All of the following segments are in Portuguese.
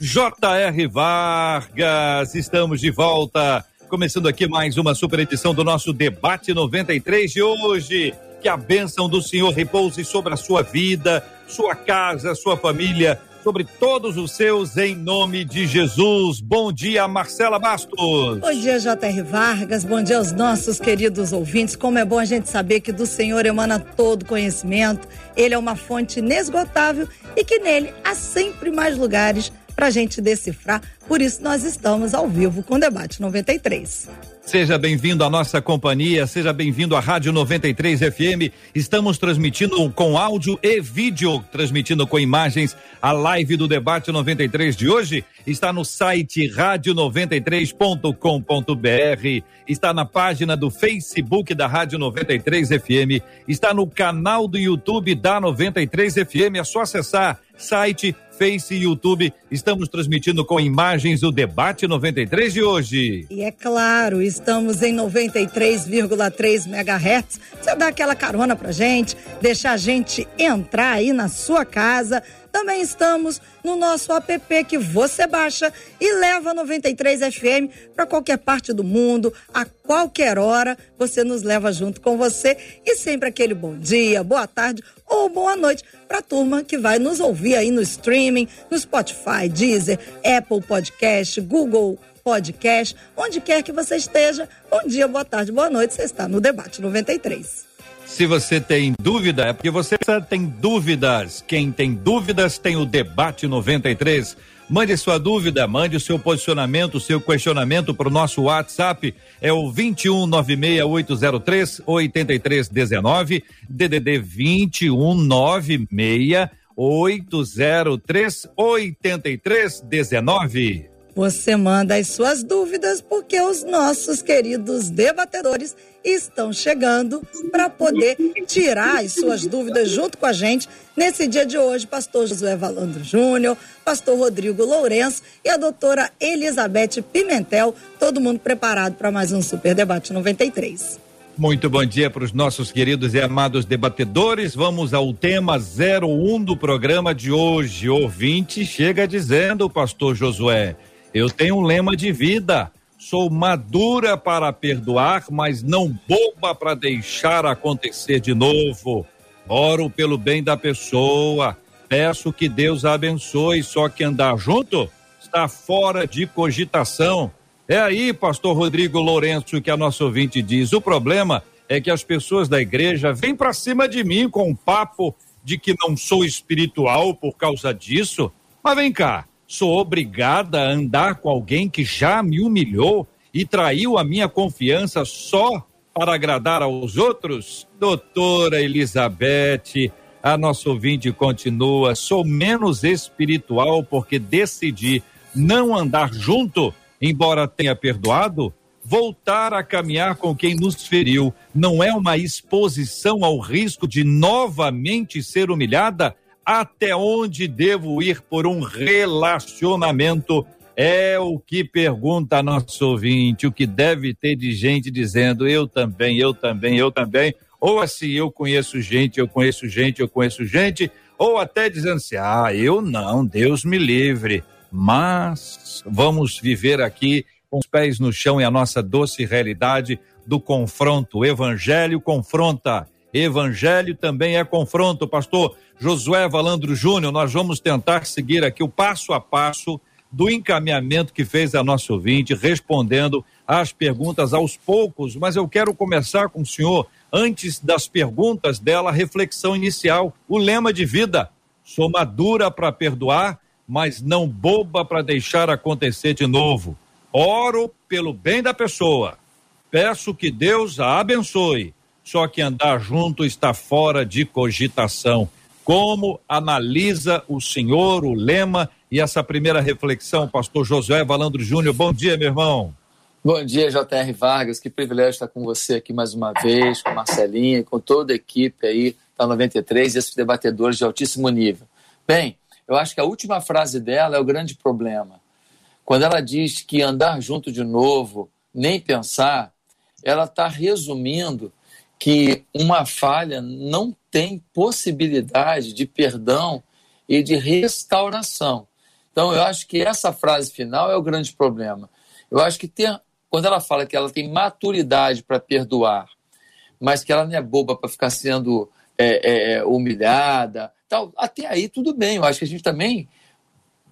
J.R. Vargas. Estamos de volta. Começando aqui mais uma super edição do nosso Debate 93 de hoje. Que a bênção do Senhor repouse sobre a sua vida, sua casa, sua família, sobre todos os seus, em nome de Jesus. Bom dia, Marcela Bastos. Bom dia, J.R. Vargas. Bom dia aos nossos queridos ouvintes. Como é bom a gente saber que do Senhor emana todo conhecimento. Ele é uma fonte inesgotável e que nele há sempre mais lugares para a gente decifrar. Por isso, nós estamos ao vivo com o Debate 93. Seja bem-vindo à nossa companhia, seja bem-vindo à Rádio 93 FM. Estamos transmitindo com áudio e vídeo, transmitindo com imagens a live do debate 93 de hoje. Está no site rádio93.com.br, está na página do Facebook da Rádio 93 FM, está no canal do YouTube da 93 FM. É só acessar site, Face e YouTube. Estamos transmitindo com imagens o debate 93 de hoje. E é claro, estamos em 93,3 MHz. Você dá aquela carona pra gente, deixar a gente entrar aí na sua casa. Também estamos no nosso app que você baixa e leva 93 FM para qualquer parte do mundo, a qualquer hora, você nos leva junto com você e sempre aquele bom dia, boa tarde ou boa noite para a turma que vai nos ouvir aí no streaming, no Spotify, Deezer, Apple Podcast, Google Podcast, onde quer que você esteja. Bom dia, boa tarde, boa noite. Você está no Debate 93. Se você tem dúvida, é porque você tem dúvidas. Quem tem dúvidas tem o Debate 93. Mande sua dúvida, mande o seu posicionamento, o seu questionamento para o nosso WhatsApp. É o 2196803 8319, DDD 2196 803 8319. Você manda as suas dúvidas porque os nossos queridos debatedores estão chegando para poder tirar as suas dúvidas junto com a gente nesse dia de hoje. Pastor Josué Valandro Júnior, pastor Rodrigo Lourenço e a doutora Elizabeth Pimentel, todo mundo preparado para mais um Super Debate 93. Muito bom dia para os nossos queridos e amados debatedores. Vamos ao tema 01 do programa de hoje. Ouvinte chega dizendo, pastor Josué, eu tenho um lema de vida. Sou madura para perdoar, mas não boba para deixar acontecer de novo. Oro pelo bem da pessoa. Peço que Deus a abençoe, só que andar junto está fora de cogitação. É aí, pastor Rodrigo Lourenço, que a nossa ouvinte diz. O problema é que as pessoas da igreja vêm para cima de mim com um papo de que não sou espiritual por causa disso. Mas vem cá, Sou obrigada a andar com alguém que já me humilhou e traiu a minha confiança só para agradar aos outros? Doutora Elizabeth, a nossa ouvinte continua: sou menos espiritual porque decidi não andar junto, embora tenha perdoado? Voltar a caminhar com quem nos feriu não é uma exposição ao risco de novamente ser humilhada? Até onde devo ir por um relacionamento? É o que pergunta nosso ouvinte, o que deve ter de gente dizendo eu também, eu também, eu também, ou assim, eu conheço gente, eu conheço gente, eu conheço gente, ou até dizendo assim, ah, eu não, Deus me livre. Mas vamos viver aqui com os pés no chão e a nossa doce realidade do confronto. O evangelho confronta, evangelho também é confronto, pastor. Josué Valandro Júnior, nós vamos tentar seguir aqui o passo a passo do encaminhamento que fez a nossa ouvinte, respondendo às perguntas aos poucos, mas eu quero começar com o senhor, antes das perguntas dela, a reflexão inicial, o lema de vida. Sou madura para perdoar, mas não boba para deixar acontecer de novo. Oro pelo bem da pessoa. Peço que Deus a abençoe. Só que andar junto está fora de cogitação. Como analisa o senhor o lema E essa primeira reflexão, pastor Josué Valandro Júnior, bom dia, meu irmão. Bom dia, JR Vargas, que privilégio estar com você aqui mais uma vez, com Marcelinha, com toda a equipe aí da 93 e esses debatedores de altíssimo nível. Bem, eu acho que a última frase dela é o grande problema. Quando ela diz que andar junto de novo, nem pensar, ela está resumindo que uma falha não tem possibilidade de perdão e de restauração. Então, eu acho que essa frase final é o grande problema. Eu acho que ter, quando ela fala que ela tem maturidade para perdoar, mas que ela não é boba para ficar sendo é, é, é, humilhada, tal, até aí tudo bem. Eu acho que a gente também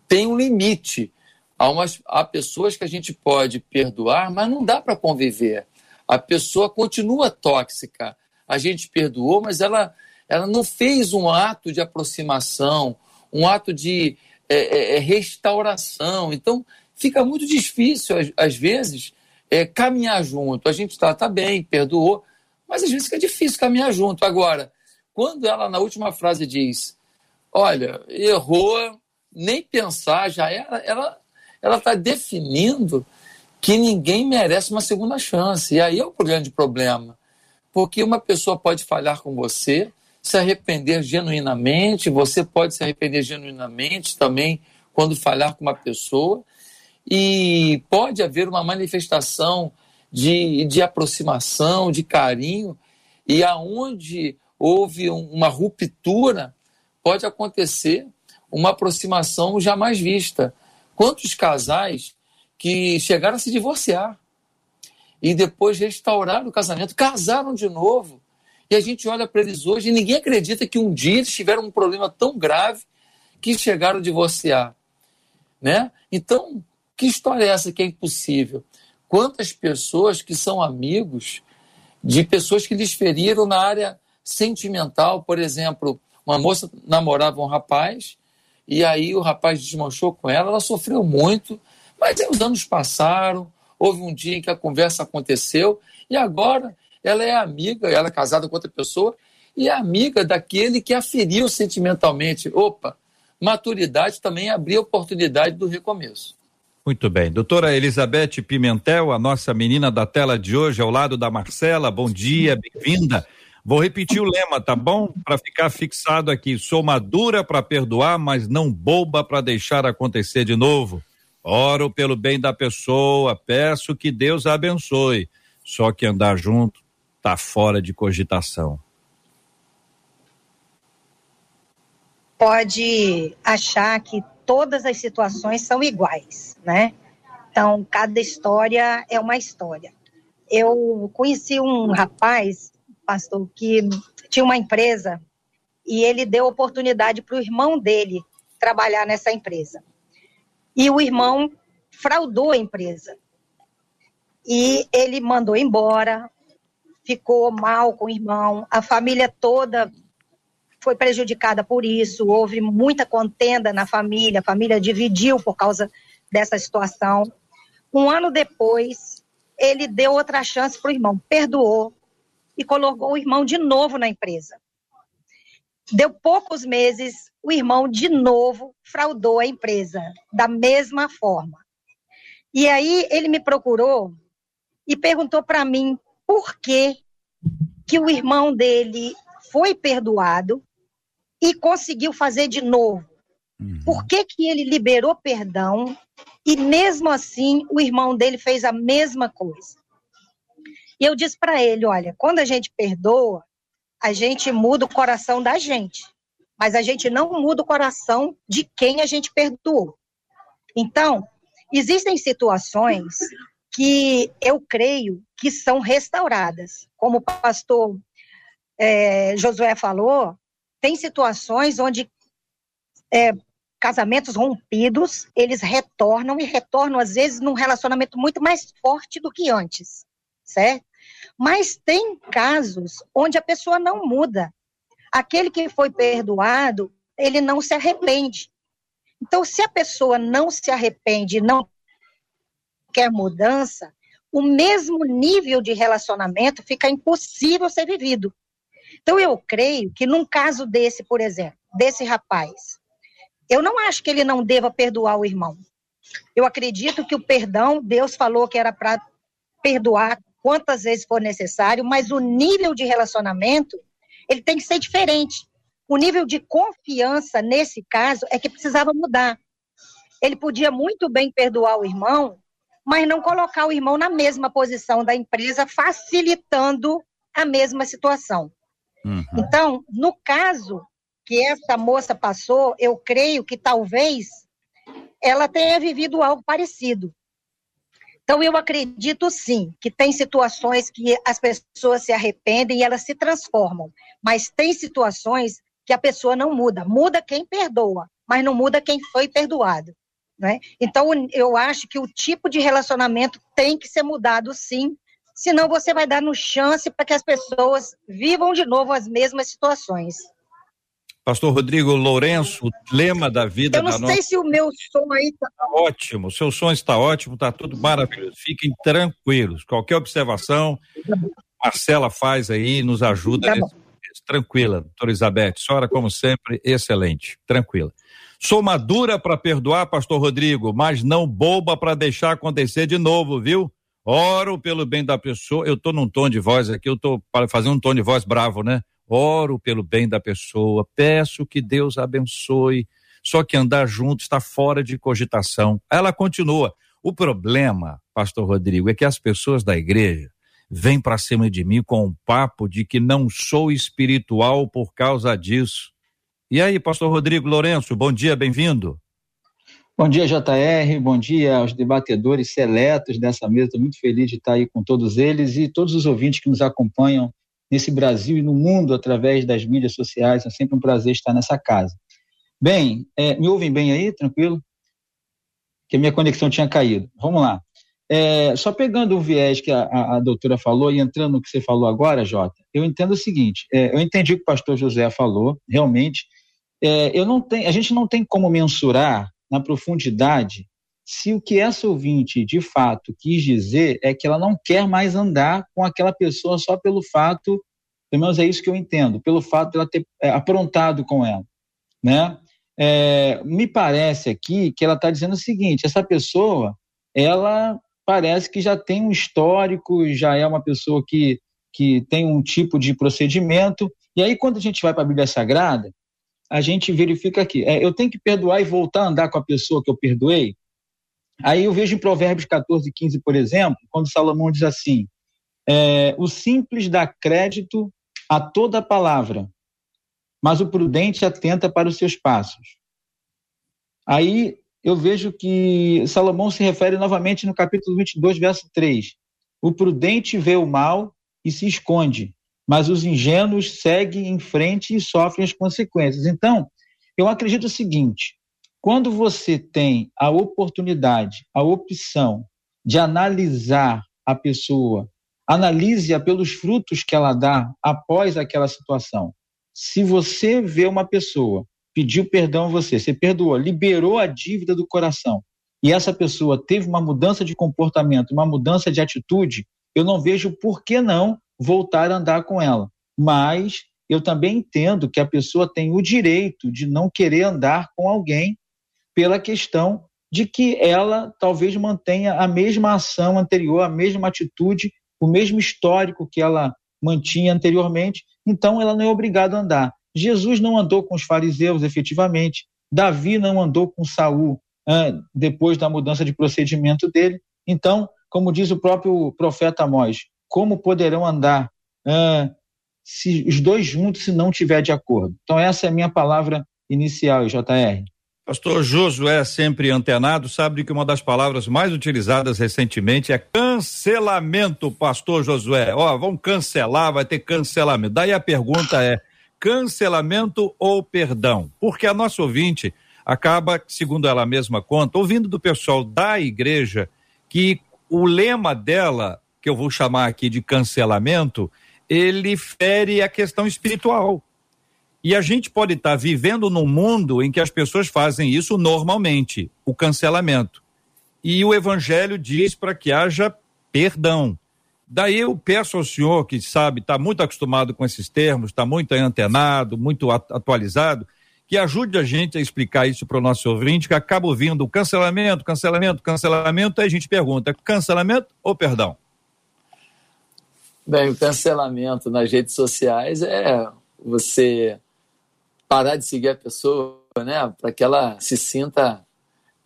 tem um limite. Há, umas, há pessoas que a gente pode perdoar, mas não dá para conviver. A pessoa continua tóxica. A gente perdoou, mas ela, ela não fez um ato de aproximação, um ato de é, é, é restauração. Então, fica muito difícil, às, às vezes, é, caminhar junto. A gente está tá bem, perdoou, mas às vezes fica difícil caminhar junto. Agora, quando ela, na última frase, diz: Olha, errou, nem pensar, já era, ela ela está definindo que ninguém merece uma segunda chance. E aí é o grande problema. Porque uma pessoa pode falhar com você, se arrepender genuinamente, você pode se arrepender genuinamente também quando falhar com uma pessoa, e pode haver uma manifestação de, de aproximação, de carinho, e aonde houve uma ruptura, pode acontecer uma aproximação jamais vista. Quantos casais que chegaram a se divorciar e depois restauraram o casamento, casaram de novo, e a gente olha para eles hoje e ninguém acredita que um dia eles tiveram um problema tão grave que chegaram a divorciar. Né? Então, que história é essa que é impossível? Quantas pessoas que são amigos de pessoas que lhes feriram na área sentimental, por exemplo, uma moça namorava um rapaz e aí o rapaz desmanchou com ela, ela sofreu muito, mas os anos passaram, houve um dia em que a conversa aconteceu e agora ela é amiga, ela é casada com outra pessoa e é amiga daquele que a feriu sentimentalmente. Opa, maturidade também abrir oportunidade do recomeço. Muito bem. Doutora Elizabeth Pimentel, a nossa menina da tela de hoje, ao lado da Marcela, bom dia, bem-vinda. Vou repetir o lema, tá bom? Para ficar fixado aqui. Sou madura para perdoar, mas não boba para deixar acontecer de novo. Oro pelo bem da pessoa, peço que Deus a abençoe. Só que andar junto está fora de cogitação. Pode achar que todas as situações são iguais, né? Então, cada história é uma história. Eu conheci um rapaz, pastor, que tinha uma empresa e ele deu oportunidade para o irmão dele trabalhar nessa empresa. E o irmão fraudou a empresa. E ele mandou embora, ficou mal com o irmão, a família toda foi prejudicada por isso, houve muita contenda na família, a família dividiu por causa dessa situação. Um ano depois, ele deu outra chance para o irmão, perdoou e colocou o irmão de novo na empresa. Deu poucos meses, o irmão de novo fraudou a empresa, da mesma forma. E aí ele me procurou e perguntou para mim por que, que o irmão dele foi perdoado e conseguiu fazer de novo. Uhum. Por que, que ele liberou perdão e mesmo assim o irmão dele fez a mesma coisa? E eu disse para ele: olha, quando a gente perdoa, a gente muda o coração da gente, mas a gente não muda o coração de quem a gente perdoou. Então, existem situações que eu creio que são restauradas. Como o pastor é, Josué falou, tem situações onde é, casamentos rompidos, eles retornam e retornam, às vezes, num relacionamento muito mais forte do que antes, certo? Mas tem casos onde a pessoa não muda. Aquele que foi perdoado, ele não se arrepende. Então, se a pessoa não se arrepende, não quer mudança, o mesmo nível de relacionamento fica impossível ser vivido. Então, eu creio que num caso desse, por exemplo, desse rapaz, Eu não acho que ele não deva perdoar o irmão. Eu acredito que o perdão, Deus falou que era para perdoar quantas vezes for necessário, mas o nível de relacionamento, ele tem que ser diferente. O nível de confiança, nesse caso, é que precisava mudar. Ele podia muito bem perdoar o irmão, mas não colocar o irmão na mesma posição da empresa, facilitando a mesma situação. Uhum. Então, no caso que essa moça passou, eu creio que talvez ela tenha vivido algo parecido. Então, eu acredito sim que tem situações que as pessoas se arrependem e elas se transformam, mas tem situações que a pessoa não muda. Muda quem perdoa, mas não muda quem foi perdoado. Né? Então, eu acho que o tipo de relacionamento tem que ser mudado sim, senão você vai dar no chance para que as pessoas vivam de novo as mesmas situações. Pastor Rodrigo Lourenço, lema da vida. Eu não sei nossa... se o meu som aí está tá ótimo. O seu som está ótimo, está tudo maravilhoso. Fiquem tranquilos. Qualquer observação, Marcela faz aí, nos ajuda. Tá nesse... Tranquila, doutora Elizabeth. Senhora, como sempre, excelente. Tranquila. Sou madura para perdoar, pastor Rodrigo, mas não boba para deixar acontecer de novo, viu? Oro pelo bem da pessoa. Eu estou num tom de voz aqui, eu estou fazendo um tom de voz bravo, né? Oro pelo bem da pessoa, peço que Deus abençoe. Só que andar junto está fora de cogitação. Ela continua. O problema, pastor Rodrigo, é que as pessoas da igreja vêm para cima de mim com um papo de que não sou espiritual por causa disso. E aí, pastor Rodrigo Lourenço, bom dia, bem-vindo. Bom dia, JR. Bom dia aos debatedores seletos dessa mesa. Estou muito feliz de estar aí com todos eles e todos os ouvintes que nos acompanham nesse Brasil e no mundo através das mídias sociais. É sempre um prazer estar nessa casa. Bem, é, me ouvem bem aí? Tranquilo? Que a minha conexão tinha caído. Vamos lá. É, só pegando o viés que a, a, a, doutora falou e entrando no que você falou agora, Jota, eu entendo o seguinte: é, eu entendi o que o pastor José falou, realmente. É, eu não tenho, a gente não tem como mensurar na profundidade se o que essa ouvinte de fato quis dizer é que ela não quer mais andar com aquela pessoa só pelo fato, pelo menos é isso que eu entendo, pelo fato de ela ter é, aprontado com ela, né? É, me parece aqui que ela está dizendo o seguinte: essa pessoa, ela parece que já tem um histórico, já é uma pessoa que, que tem um tipo de procedimento. E aí, quando a gente vai para a Bíblia Sagrada, a gente verifica aqui, é, eu tenho que perdoar e voltar a andar com a pessoa que eu perdoei? Aí eu vejo em Provérbios 14, 15, por exemplo, quando Salomão diz assim: é, o simples dá crédito a toda palavra, mas o prudente atenta para os seus passos. Aí eu vejo que Salomão se refere novamente no capítulo 22, verso 3. O prudente vê o mal e se esconde, mas os ingênuos seguem em frente e sofrem as consequências. Então, eu acredito o seguinte: quando você tem a oportunidade, a opção de analisar a pessoa, analise-a pelos frutos que ela dá após aquela situação. Se você vê uma pessoa pediu perdão a você, você perdoou, liberou a dívida do coração, e essa pessoa teve uma mudança de comportamento, uma mudança de atitude, eu não vejo por que não voltar a andar com ela. Mas eu também entendo que a pessoa tem o direito de não querer andar com alguém pela questão de que ela talvez mantenha a mesma ação anterior, a mesma atitude, o mesmo histórico que ela mantinha anteriormente, então ela não é obrigada a andar. Jesus não andou com os fariseus efetivamente, Davi não andou com Saul ah, depois da mudança de procedimento dele. Então, como diz o próprio profeta Amós, como poderão andar ah, se os dois juntos se não tiver de acordo? Então essa é a minha palavra inicial, JR. Pastor Josué, sempre antenado, sabe que uma das palavras mais utilizadas recentemente é cancelamento, pastor Josué. Ó, vamos cancelar, vai ter cancelamento. Daí a pergunta é: cancelamento ou perdão? Porque a nossa ouvinte acaba, segundo ela mesma conta, ouvindo do pessoal da igreja que o lema dela que eu vou chamar aqui de cancelamento, ele fere a questão espiritual. E a gente pode estar tá vivendo num mundo em que as pessoas fazem isso normalmente, o cancelamento. E o evangelho diz para que haja perdão. Daí eu peço ao senhor, que sabe, está muito acostumado com esses termos, está muito antenado, muito atualizado, que ajude a gente a explicar isso para o nosso ouvinte, que acaba ouvindo cancelamento, cancelamento, cancelamento, aí a gente pergunta, cancelamento ou perdão? Bem, o cancelamento nas redes sociais é você parar de seguir a pessoa, né, para que ela se sinta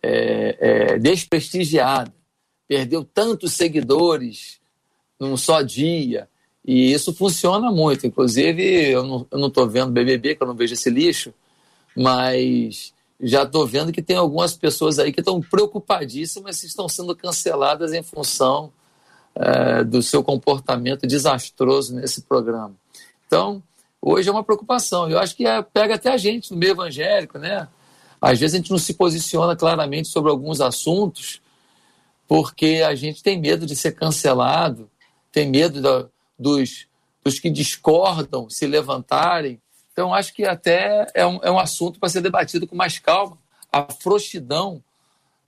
é, é, desprestigiada. Perdeu tantos seguidores num só dia. E isso funciona muito. Inclusive, eu não estou vendo BBB, que eu não vejo esse lixo, mas já estou vendo que tem algumas pessoas aí que estão preocupadíssimas se estão sendo canceladas em função é, do seu comportamento desastroso nesse programa. Então, hoje é uma preocupação. Eu acho que é, pega até a gente no meio evangélico, né? Às vezes a gente não se posiciona claramente sobre alguns assuntos porque a gente tem medo de ser cancelado, tem medo da, dos, dos que discordam se levantarem. Então, acho que até é um, é um assunto para ser debatido com mais calma. A frouxidão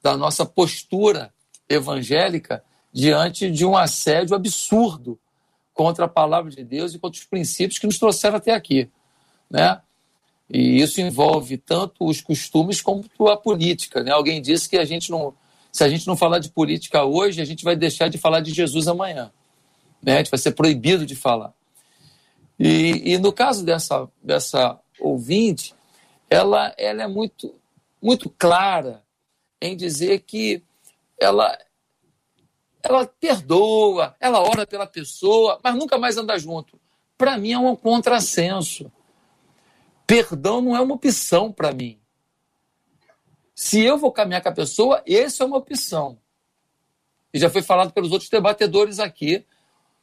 da nossa postura evangélica diante de um assédio absurdo contra a palavra de Deus e contra os princípios que nos trouxeram até aqui. Né? E isso envolve tanto os costumes como a política. Né? Alguém disse que a gente não, se a gente não falar de política hoje, a gente vai deixar de falar de Jesus amanhã. Né? A gente vai ser proibido de falar. E, e no caso dessa, dessa ouvinte, ela, ela é muito, muito clara em dizer que ela, ela perdoa, ela ora pela pessoa, mas nunca mais anda junto. Para mim é um contrassenso. Perdão não é uma opção para mim. Se eu vou caminhar com a pessoa, essa é uma opção. E já foi falado pelos outros debatedores aqui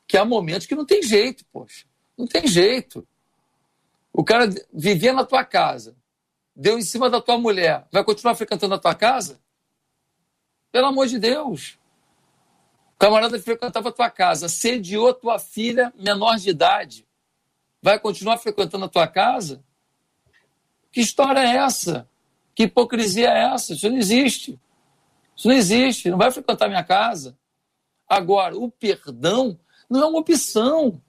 que há momentos que não tem jeito, poxa. Não tem jeito. O cara vivia na tua casa, deu em cima da tua mulher, vai continuar frequentando a tua casa? Pelo amor de Deus camarada frequentava a tua casa, sediou tua filha menor de idade. Vai continuar frequentando a tua casa? Que história é essa? Que hipocrisia é essa? Isso não existe. Isso não existe. Não vai frequentar minha casa. Agora, o perdão não é uma opção.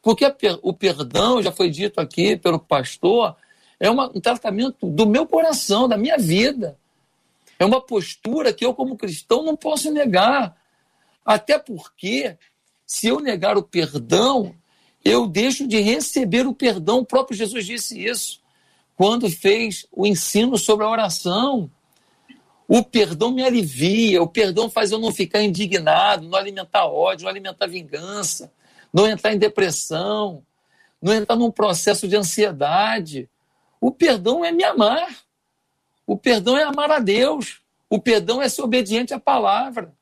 Porque o perdão, já foi dito aqui pelo pastor, é uma, um tratamento do meu coração, da minha vida. É uma postura que eu, como cristão, não posso negar. Até porque, se eu negar o perdão, eu deixo de receber o perdão. O próprio Jesus disse isso quando fez o ensino sobre a oração. O perdão me alivia, o perdão faz eu não ficar indignado, não alimentar ódio, não alimentar vingança, não entrar em depressão, não entrar num processo de ansiedade. O perdão é me amar. O perdão é amar a Deus. O perdão é ser obediente à palavra.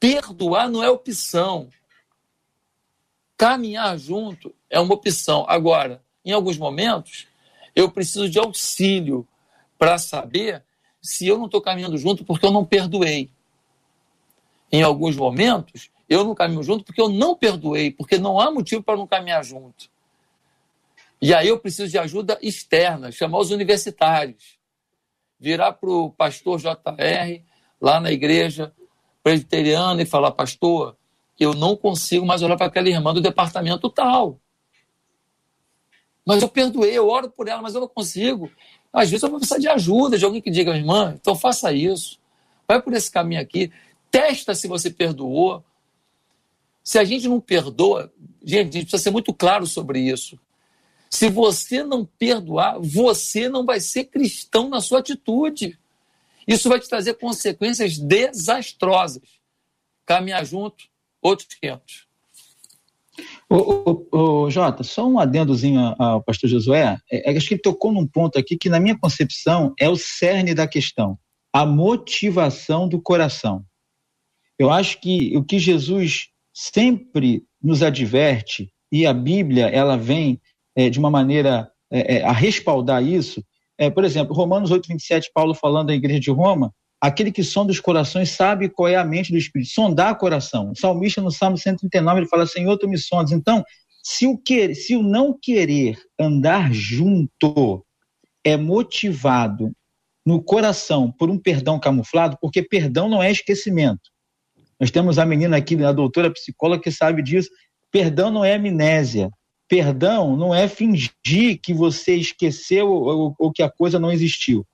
Perdoar não é opção. Caminhar junto é uma opção. Agora, em alguns momentos, eu preciso de auxílio para saber se eu não estou caminhando junto porque eu não perdoei. Em alguns momentos, eu não caminho junto porque eu não perdoei, porque não há motivo para não caminhar junto. E aí eu preciso de ajuda externa, chamar os universitários, virar para o pastor JR, lá na igreja, presbiteriana e falar, pastor, eu não consigo mais olhar para aquela irmã do departamento tal. Mas eu perdoei, eu oro por ela, mas eu não consigo. Às vezes eu vou precisar de ajuda, de alguém que diga, irmã, então faça isso. Vai por esse caminho aqui. Testa se você perdoou. Se a gente não perdoa, gente, a gente precisa ser muito claro sobre isso. Se você não perdoar, você não vai ser cristão na sua atitude. Isso vai te trazer consequências desastrosas. Caminhar junto, outros 500. Ô, ô, ô, Jota, só um adendozinho ao pastor Josué. É, é, acho que ele tocou num ponto aqui que, na minha concepção, é o cerne da questão: a motivação do coração. Eu acho que o que Jesus sempre nos adverte, e a Bíblia ela vem é, de uma maneira é, é a respaldar isso, é, por exemplo, Romanos 8, 27, Paulo falando da igreja de Roma, aquele que sonda os corações sabe qual é a mente do Espírito. Sondar coração. O salmista no Salmo 139, ele fala, Senhor, tu me sondas. Então, se o, se o não querer andar junto é motivado no coração por um perdão camuflado, porque perdão não é esquecimento. Nós temos a menina aqui, a doutora psicóloga, que sabe disso. Perdão não é amnésia. Perdão não é fingir que você esqueceu ou, ou que a coisa não existiu.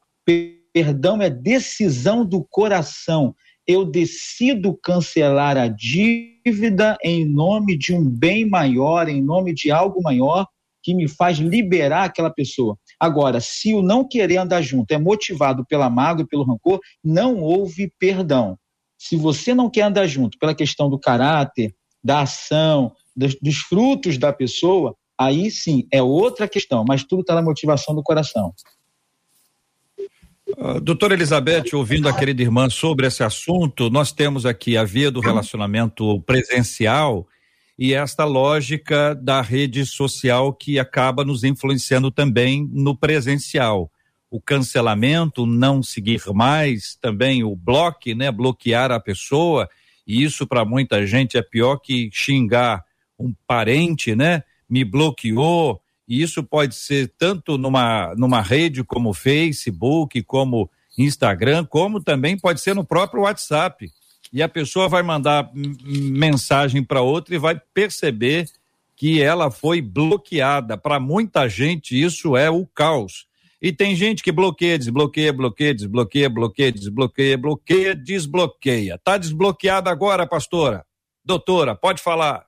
Perdão é decisão do coração. Eu decido cancelar a dívida em nome de um bem maior, em nome de algo maior que me faz liberar aquela pessoa. Agora, se o não querer andar junto é motivado pela mágoa e pelo rancor, não houve perdão. Se você não quer andar junto pela questão do caráter, da ação, dos, dos frutos da pessoa, aí sim é outra questão, mas tudo está na motivação do coração. Uh, doutora Elizabeth, ouvindo a querida irmã sobre esse assunto, nós temos aqui a via do relacionamento presencial e esta lógica da rede social que acaba nos influenciando também no presencial. O cancelamento, não seguir mais, também o bloque, né, bloquear a pessoa, e isso para muita gente é pior que xingar um parente, né? Me bloqueou. E isso pode ser tanto numa, numa rede como Facebook, como Instagram, como também pode ser no próprio WhatsApp. E a pessoa vai mandar mensagem para outra e vai perceber que ela foi bloqueada. Para muita gente, isso é o caos. E tem gente que bloqueia, desbloqueia, bloqueia, desbloqueia, bloqueia, desbloqueia, bloqueia, desbloqueia. Tá desbloqueada agora, pastora? Doutora, pode falar.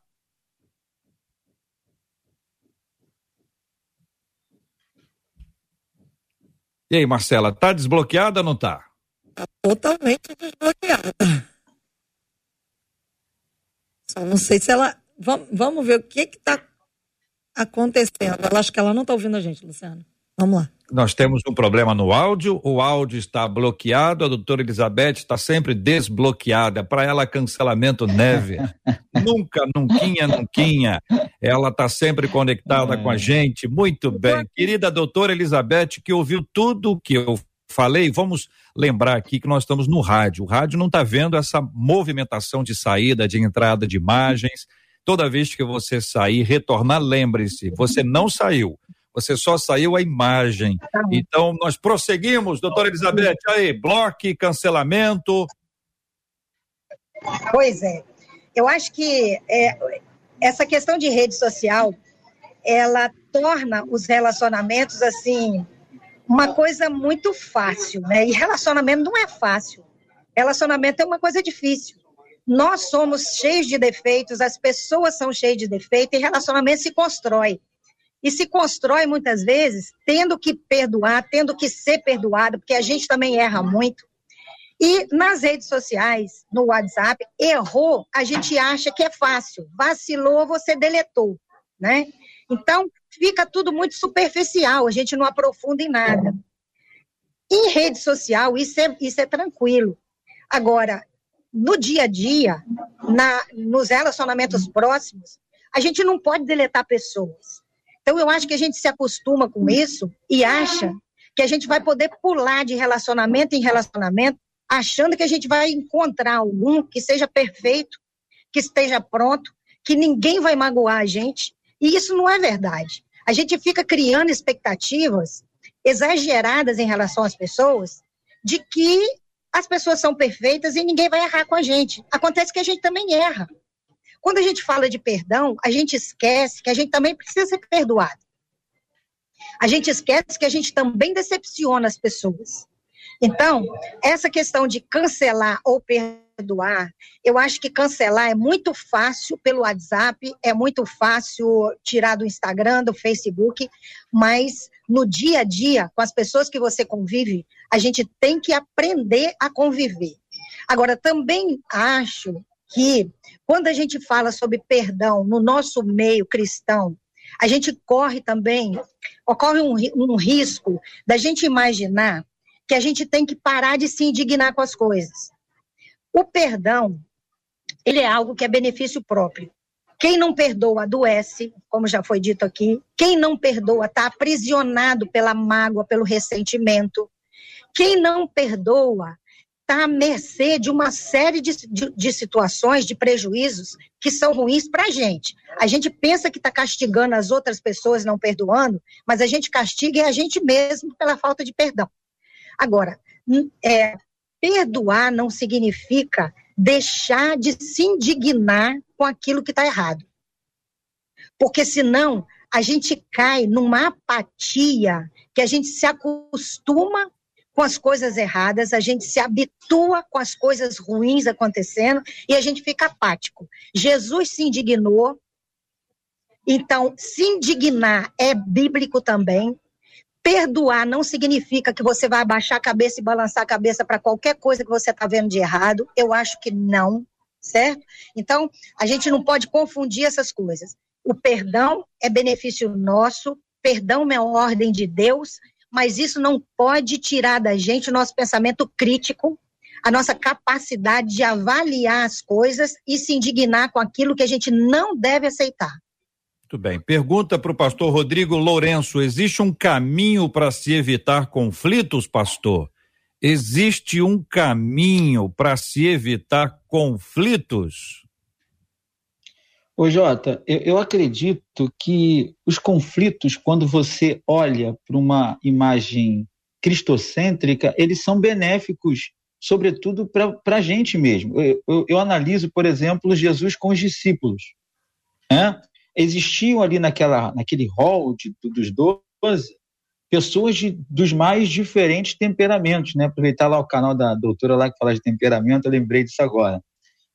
E aí, Marcela, tá desbloqueada ou não tá? Tá totalmente desbloqueada. Só não sei se ela. Vamos, vamos ver o que que tá acontecendo. Eu acho que ela não tá ouvindo a gente, Luciano. Vamos lá. Nós temos um problema no áudio, o áudio está bloqueado, a doutora Elizabeth está sempre desbloqueada. Para ela, cancelamento neve. nunca, nunquinha, nunquinha. Ela está sempre conectada com a gente. Muito bem. Querida doutora Elizabeth, que ouviu tudo o que eu falei, vamos lembrar aqui que nós estamos no rádio. O rádio não está vendo essa movimentação de saída, de entrada de imagens. Toda vez que você sair, retornar, lembre-se, você não saiu você só saiu a imagem. Então, nós prosseguimos, doutora Elizabeth, aí, bloque, cancelamento. Pois é. Eu acho que é, essa questão de rede social, ela torna os relacionamentos, assim, uma coisa muito fácil, né? E relacionamento não é fácil. Relacionamento é uma coisa difícil. Nós somos cheios de defeitos, as pessoas são cheias de defeitos e relacionamento se constrói e se constrói muitas vezes tendo que perdoar, tendo que ser perdoado, porque a gente também erra muito. E nas redes sociais, no WhatsApp, errou, a gente acha que é fácil. Vacilou, você deletou, né? Então, fica tudo muito superficial, a gente não aprofunda em nada. Em rede social, isso é, isso é tranquilo. Agora, no dia a dia, na, nos relacionamentos próximos, a gente não pode deletar pessoas. Então, eu acho que a gente se acostuma com isso e acha que a gente vai poder pular de relacionamento em relacionamento, achando que a gente vai encontrar algum que seja perfeito, que esteja pronto, que ninguém vai magoar a gente. E isso não é verdade. A gente fica criando expectativas exageradas em relação às pessoas de que as pessoas são perfeitas e ninguém vai errar com a gente. Acontece que a gente também erra. Quando a gente fala de perdão, a gente esquece que a gente também precisa ser perdoado. A gente esquece que a gente também decepciona as pessoas. Então, essa questão de cancelar ou perdoar, eu acho que cancelar é muito fácil pelo WhatsApp, é muito fácil tirar do Instagram, do Facebook, mas no dia a dia, com as pessoas que você convive, a gente tem que aprender a conviver. Agora, também acho que quando a gente fala sobre perdão no nosso meio cristão, a gente corre também, ocorre um, um risco da gente imaginar que a gente tem que parar de se indignar com as coisas. O perdão, ele é algo que é benefício próprio. Quem não perdoa adoece, como já foi dito aqui. Quem não perdoa está aprisionado pela mágoa, pelo ressentimento. Quem não perdoa está à mercê de uma série de, de, de, situações, de prejuízos que são ruins para a gente. A gente pensa que está castigando as outras pessoas, não perdoando, mas a gente castiga é a gente mesmo pela falta de perdão. Agora, é, perdoar não significa deixar de se indignar com aquilo que está errado. Porque senão a gente cai numa apatia que a gente se acostuma com as coisas erradas, a gente se habitua com as coisas ruins acontecendo e a gente fica apático. Jesus se indignou, então se indignar é bíblico também. Perdoar não significa que você vai abaixar a cabeça e balançar a cabeça para qualquer coisa que você está vendo de errado. Eu acho que não, certo? Então, a gente não pode confundir essas coisas. O perdão é benefício nosso, perdão é ordem de Deus, mas isso não pode tirar da gente o nosso pensamento crítico, a nossa capacidade de avaliar as coisas e se indignar com aquilo que a gente não deve aceitar. Muito bem. Pergunta para o pastor Rodrigo Lourenço: existe um caminho para se evitar conflitos, pastor? Existe um caminho para se evitar conflitos? Ô Jota, eu, eu acredito que os conflitos, quando você olha para uma imagem cristocêntrica, eles são benéficos, sobretudo para a gente mesmo. Eu, eu, eu, analiso, por exemplo, Jesus com os discípulos. Né? Existiam ali naquela, naquele hall de, dos doze pessoas de, dos mais diferentes temperamentos. Né? Aproveitar lá o canal da doutora lá que fala de temperamento, eu lembrei disso agora.